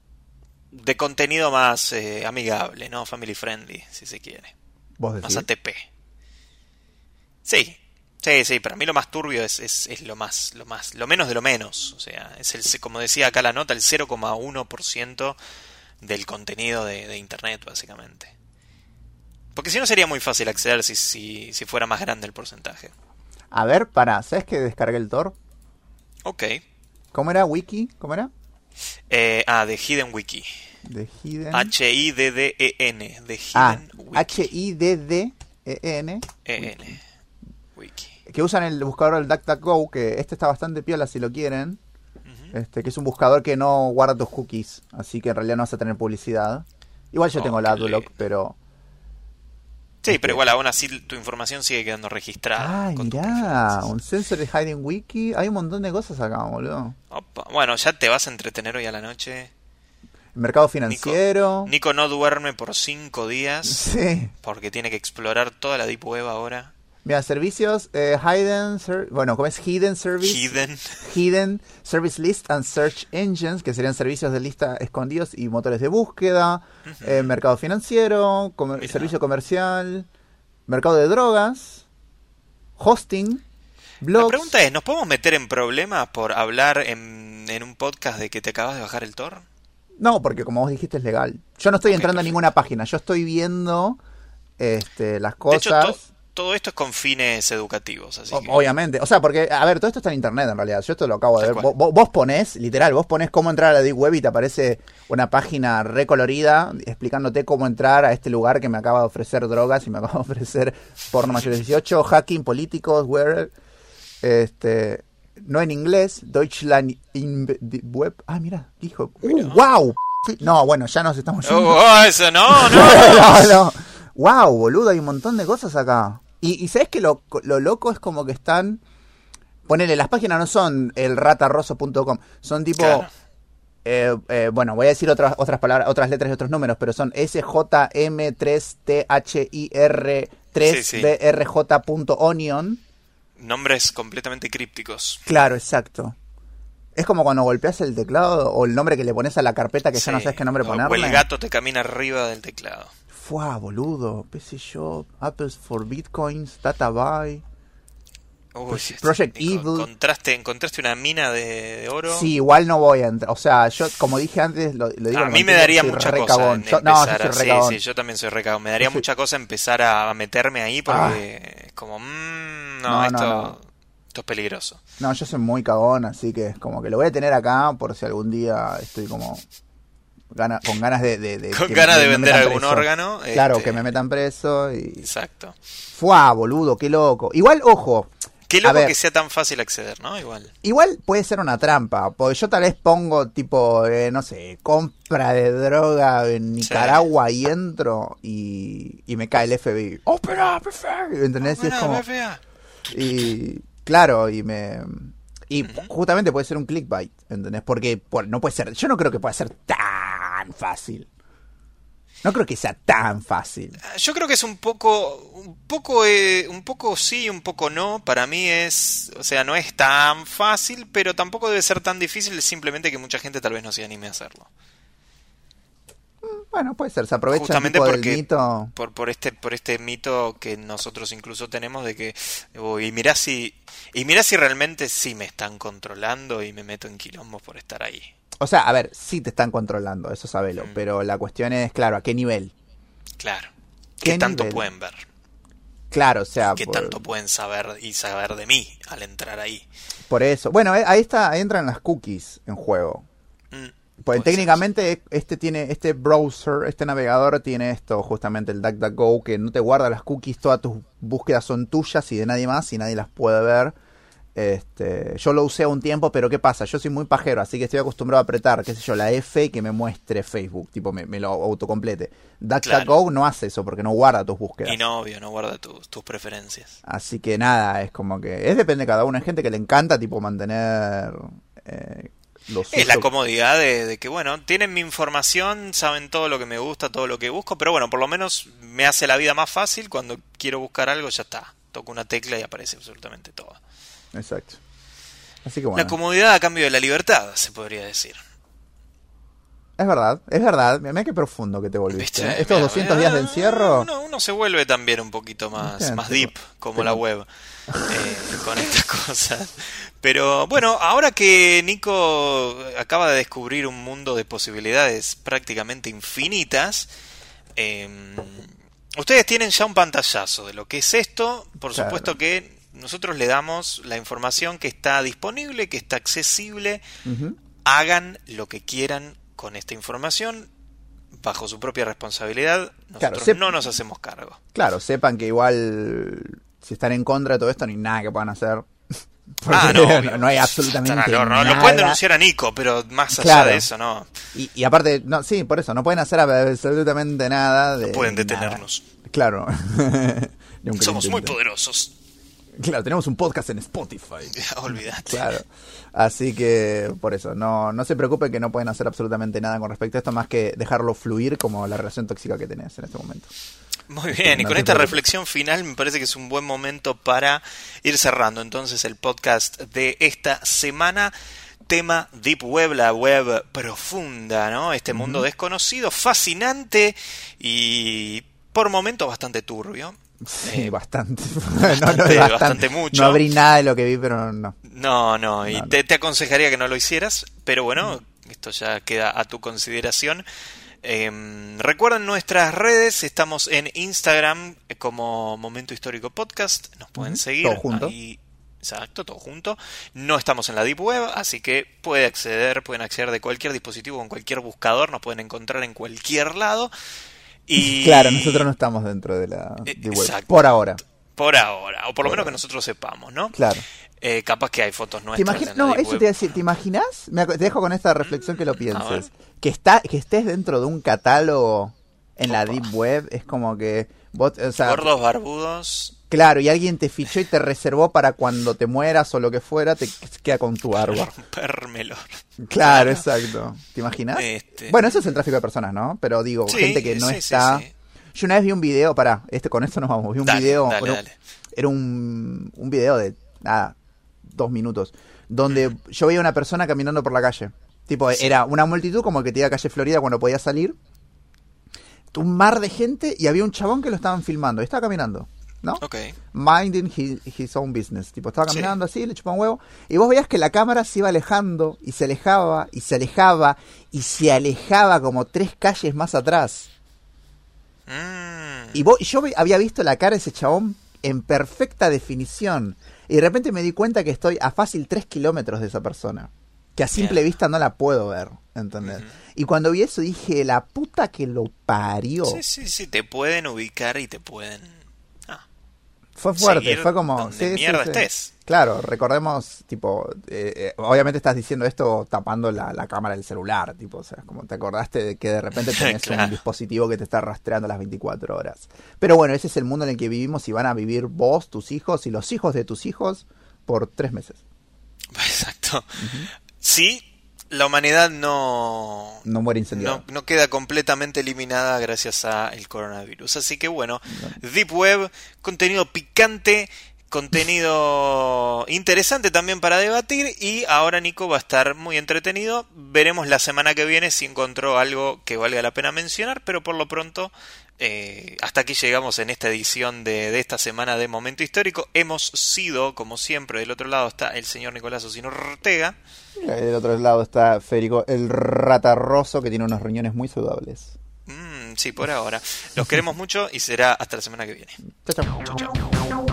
de contenido más eh, amigable, ¿no? Family friendly, si se quiere. Vos Más. ATP. Sí, sí, sí, para mí lo más turbio es, es, es lo más, lo más, lo menos de lo menos. O sea, es el, como decía acá la nota, el 0,1% del contenido de, de internet, básicamente. Porque si no sería muy fácil acceder si, si, si fuera más grande el porcentaje. A ver, para, ¿sabes que descargué el Tor? Ok. ¿Cómo era? ¿Wiki? ¿Cómo era? Eh, ah, de Hidden Wiki. De Hidden. H-I-D-D-E-N. De ah, Hidden Wiki. H-I-D-D-E-N. E-N. Wiki. Que usan el buscador del DuckDuckGo, que este está bastante piola si lo quieren. Este, que es un buscador que no guarda tus cookies, así que en realidad no vas a tener publicidad. Igual yo Oh, tengo la AdBlock, pero... Sí, pero igual aún así tu información sigue quedando registrada. Ay, tus mirá, un sensor de Hiding Wiki. Hay un montón de cosas acá, boludo. Opa. Bueno, ya te vas a entretener hoy a la noche. El mercado financiero. Nico no duerme por cinco días Sí. porque tiene que explorar toda la Deep Web ahora. Mira, servicios, eh, Hidden, ser- bueno, ¿cómo es? Hidden Service. Hidden. Hidden Service List and Search Engines, que serían servicios de lista escondidos y motores de búsqueda, eh, mercado financiero, comer- servicio comercial, mercado de drogas, hosting, La blogs. pregunta es, ¿nos podemos meter en problemas por hablar en, en un podcast de que te acabas de bajar el Tor? No, porque como vos dijiste es legal. Yo no estoy entrando a perfecto. ninguna página, yo estoy viendo este, las De cosas. hecho, todo esto es con fines educativos, así O- que... Obviamente, o sea, porque, a ver, todo esto está en internet en realidad. Yo esto lo acabo de ver. Vos, vos ponés, literal, vos ponés cómo entrar a la Deep Web y te aparece una página recolorida explicándote cómo entrar a este lugar que me acaba de ofrecer drogas y me acaba de ofrecer porno mayor de 18, hacking, políticos, where, este, no en inglés, Deutschland in the Web. Ah, mira, hijo, uh, wow. No, bueno, ya nos estamos yendo. Oh, oh, eso no, no. no, no. Wow, boludo, hay un montón de cosas acá. Y, y sabes que lo, lo loco es como que están. Ponele, las páginas no son el ratarroso.com, son tipo. Claro. eh, eh, bueno, voy a decir otras otras palabras, otras letras y otros números, pero son SJM3THIR3BRJ.onion. Nombres completamente crípticos. Claro, exacto. Es como cuando golpeas el teclado o el nombre que le pones a la carpeta que ya no sabes qué nombre ponerle. O el gato te camina arriba del teclado. Fua, boludo. PC Shop, Apples for Bitcoins, Databuy. Uy, Project- este, Project Evil. Encontraste, encontraste una mina de, de oro. Sí, igual no voy a entrar. O sea, yo, como dije antes, lo, lo digo a mí me daría mucha cosa Yo- no, yo soy sí, sí, yo también soy recagón. Me daría Yo mucha cosa empezar a, meterme ahí porque es como, mm, no, No, no, esto, no. esto es peligroso. No, yo soy muy cagón, así que es como que lo voy a tener acá por si algún día estoy como gana- con ganas de, de, de Con ganas me- de vender algún preso. órgano. Claro, este, que me metan preso y... Exacto. Fuá, boludo, qué loco. Igual, ojo, Qué loco ver. que sea tan fácil acceder, ¿no? Igual. igual puede ser una trampa, porque yo tal vez pongo tipo, eh, no sé, compra de droga en Nicaragua y entro y, y me cae el FBI. Open up, FBI", ¿entendés? Y es como... Y claro, y me... Y justamente puede ser un clickbait, ¿entendés? Porque por- no puede ser, yo no creo que pueda ser tan fácil. No creo que sea tan fácil. Yo creo que es un poco, un poco, eh, un poco sí, un poco no. Para mí es, o sea, no es tan fácil, pero tampoco debe ser tan difícil. Simplemente que mucha gente tal vez no se anime a hacerlo. Bueno, puede ser, se aprovecha Justamente tipo, porque- del mito. Por, por este, por este mito que nosotros incluso tenemos de que, oh, y mirá si, y mirá si realmente sí me están controlando y me meto en quilombos por estar ahí. O sea, a ver, sí te están controlando, eso sabelo, Mm. pero la cuestión es, claro, ¿a qué nivel? Claro. ¿Qué ¿Qué tanto nivel? pueden ver? Claro, o sea, ¿Qué por, tanto pueden saber y saber de mí al entrar ahí? por eso. Bueno, eh, ahí está, ahí entran las cookies en juego. Mm, Pues puede técnicamente este tiene este browser, este navegador tiene esto, justamente el DuckDuckGo, que no te guarda las cookies, todas tus búsquedas son tuyas y de nadie más y nadie las puede ver. Este, yo lo usé un tiempo, pero ¿qué pasa? Yo soy muy pajero, así que estoy acostumbrado a apretar, qué sé yo, la F y que me muestre Facebook, tipo me, me lo autocomplete. DuckDuckGo no hace eso porque no guarda tus búsquedas. Y no, obvio, no guarda tus, tus preferencias. Así que nada, es como que es depende de cada uno. Hay gente que le encanta tipo mantener eh, los Es la comodidad de, de que, bueno, tienen mi información, saben todo lo que me gusta, todo lo que busco, pero bueno, por lo menos me hace la vida más fácil. Cuando quiero buscar algo, ya está. Toco una tecla y aparece absolutamente todo. Exacto. Así que bueno. La comodidad a cambio de la libertad, se podría decir. Es verdad, es verdad. Mira qué profundo que te volviste. ¿Viste? ¿eh? Estos Mira, 200 días de encierro. Uno, uno se vuelve también un poquito más, más deep, como tengo- la web, eh, con estas cosas. Pero bueno, ahora que Nico acaba de descubrir un mundo de posibilidades prácticamente infinitas, eh, ustedes tienen ya un pantallazo de lo que es esto. Por Claro. supuesto que nosotros le damos la información que está disponible, que está accesible. Hagan lo que quieran con esta información bajo su propia responsabilidad. Nosotros Claro, no nos hacemos cargo. Claro, sepan que igual si están en contra de todo esto, no hay nada que puedan hacer. Porque Ah, no, obvio. no hay absolutamente horno. nada. Lo pueden denunciar a Nico, pero más allá Claro. de eso, no. Y, y aparte, no, sí, por eso, no pueden hacer absolutamente nada. De, No pueden nada. detenernos. Claro. Somos muy poderosos. Claro, tenemos un podcast en Spotify. Olvídate. Claro. Así que por eso, no, no se preocupen que no pueden hacer absolutamente nada con respecto a esto más que dejarlo fluir como la relación tóxica que tenés en este momento. Muy bien, y con esta reflexión final me parece que es un buen momento para ir cerrando entonces el podcast de esta semana. Tema Deep Web, la web profunda, ¿no? Este mundo desconocido, fascinante y por momentos bastante turbio. Sí, Eh, bastante. bastante- bastante mucho. No abrí nada de lo que vi, pero no. No, no, y No, no. Te, te aconsejaría que no lo hicieras, pero bueno, esto ya queda a tu consideración. Em, recuerden nuestras redes, estamos en Instagram eh, como Momento Histórico Podcast, nos pueden seguir. todo junto. ahí- exacto, todo junto. No estamos en la Deep Web, así que puede acceder, pueden acceder de cualquier dispositivo, en cualquier buscador, nos pueden encontrar en cualquier lado. Y Claro, nosotros no estamos dentro de la Eh, de web. Por ahora. Por ahora, o por lo menos que nosotros sepamos, ¿no? Claro. Eh, capaz que hay fotos ¿Te nuestras. en la No, eso Web. te iba a decir. ¿Te imaginas? Me te dejo con esta reflexión que lo ver. pienses. Que está, que estés dentro de un catálogo en la deep web es como que vos, o sea, Gordos barbudos. Claro, y alguien te fichó y te reservó para cuando te mueras o lo que fuera, te queda con tu árbol. Rompérmelo. Claro, exacto. ¿Te imaginas? Este- Bueno, eso es el tráfico de personas, ¿no? Pero digo, Sí, gente que no sí, está. sí. Yo una vez vi un video, para, este con esto nos vamos, vi un Dale, video, dale, era, dale. era un, un video de nada, dos minutos, donde yo veía una persona caminando por la calle. Tipo, era una multitud como el que te iba a calle Florida cuando podía salir. Un mar de gente y había un chabón que lo estaban filmando. Y estaba caminando. ¿No? Ok. Minding his, his own business. Tipo, estaba Sí. caminando así, le chupaba un huevo. Y vos veías que la cámara se iba alejando y se alejaba y se alejaba y se alejaba como tres calles más atrás. Mm. Y, vos- yo había visto la cara de ese chabón en perfecta definición. Y de repente me di cuenta que estoy a fácil tres kilómetros de esa persona. Que a simple vista no la puedo ver, ¿entendés? Y cuando vi eso dije, la puta que lo parió. Sí, sí, sí, te pueden ubicar y te pueden... Fue fuerte, fue como... sí, mierda sí. estés. Claro, recordemos, tipo, eh, eh, obviamente estás diciendo esto tapando la, la cámara del celular, tipo, o sea, como te acordaste de que de repente tenés Claro. un dispositivo que te está rastreando las 24 horas. Pero bueno, ese es el mundo en el que vivimos y van a vivir vos, tus hijos y los hijos de tus hijos por tres meses. Exacto. Sí, la humanidad no... No muere incendiado. No, no queda completamente eliminada gracias al coronavirus. Así que bueno, Deep Web, contenido picante, contenido interesante también para debatir y ahora Nico va a estar muy entretenido. Veremos la semana que viene si encontró algo que valga la pena mencionar, pero por lo pronto eh, hasta aquí llegamos en esta edición de, de esta semana de Momento Histórico. Hemos sido, como siempre, del otro lado está el señor Nicolás Ocino Ortega. Del otro lado está Federico el ratarroso que tiene unos riñones muy saludables. Mm, sí, por ahora. Los queremos mucho y será hasta la semana que viene. Chao, chao.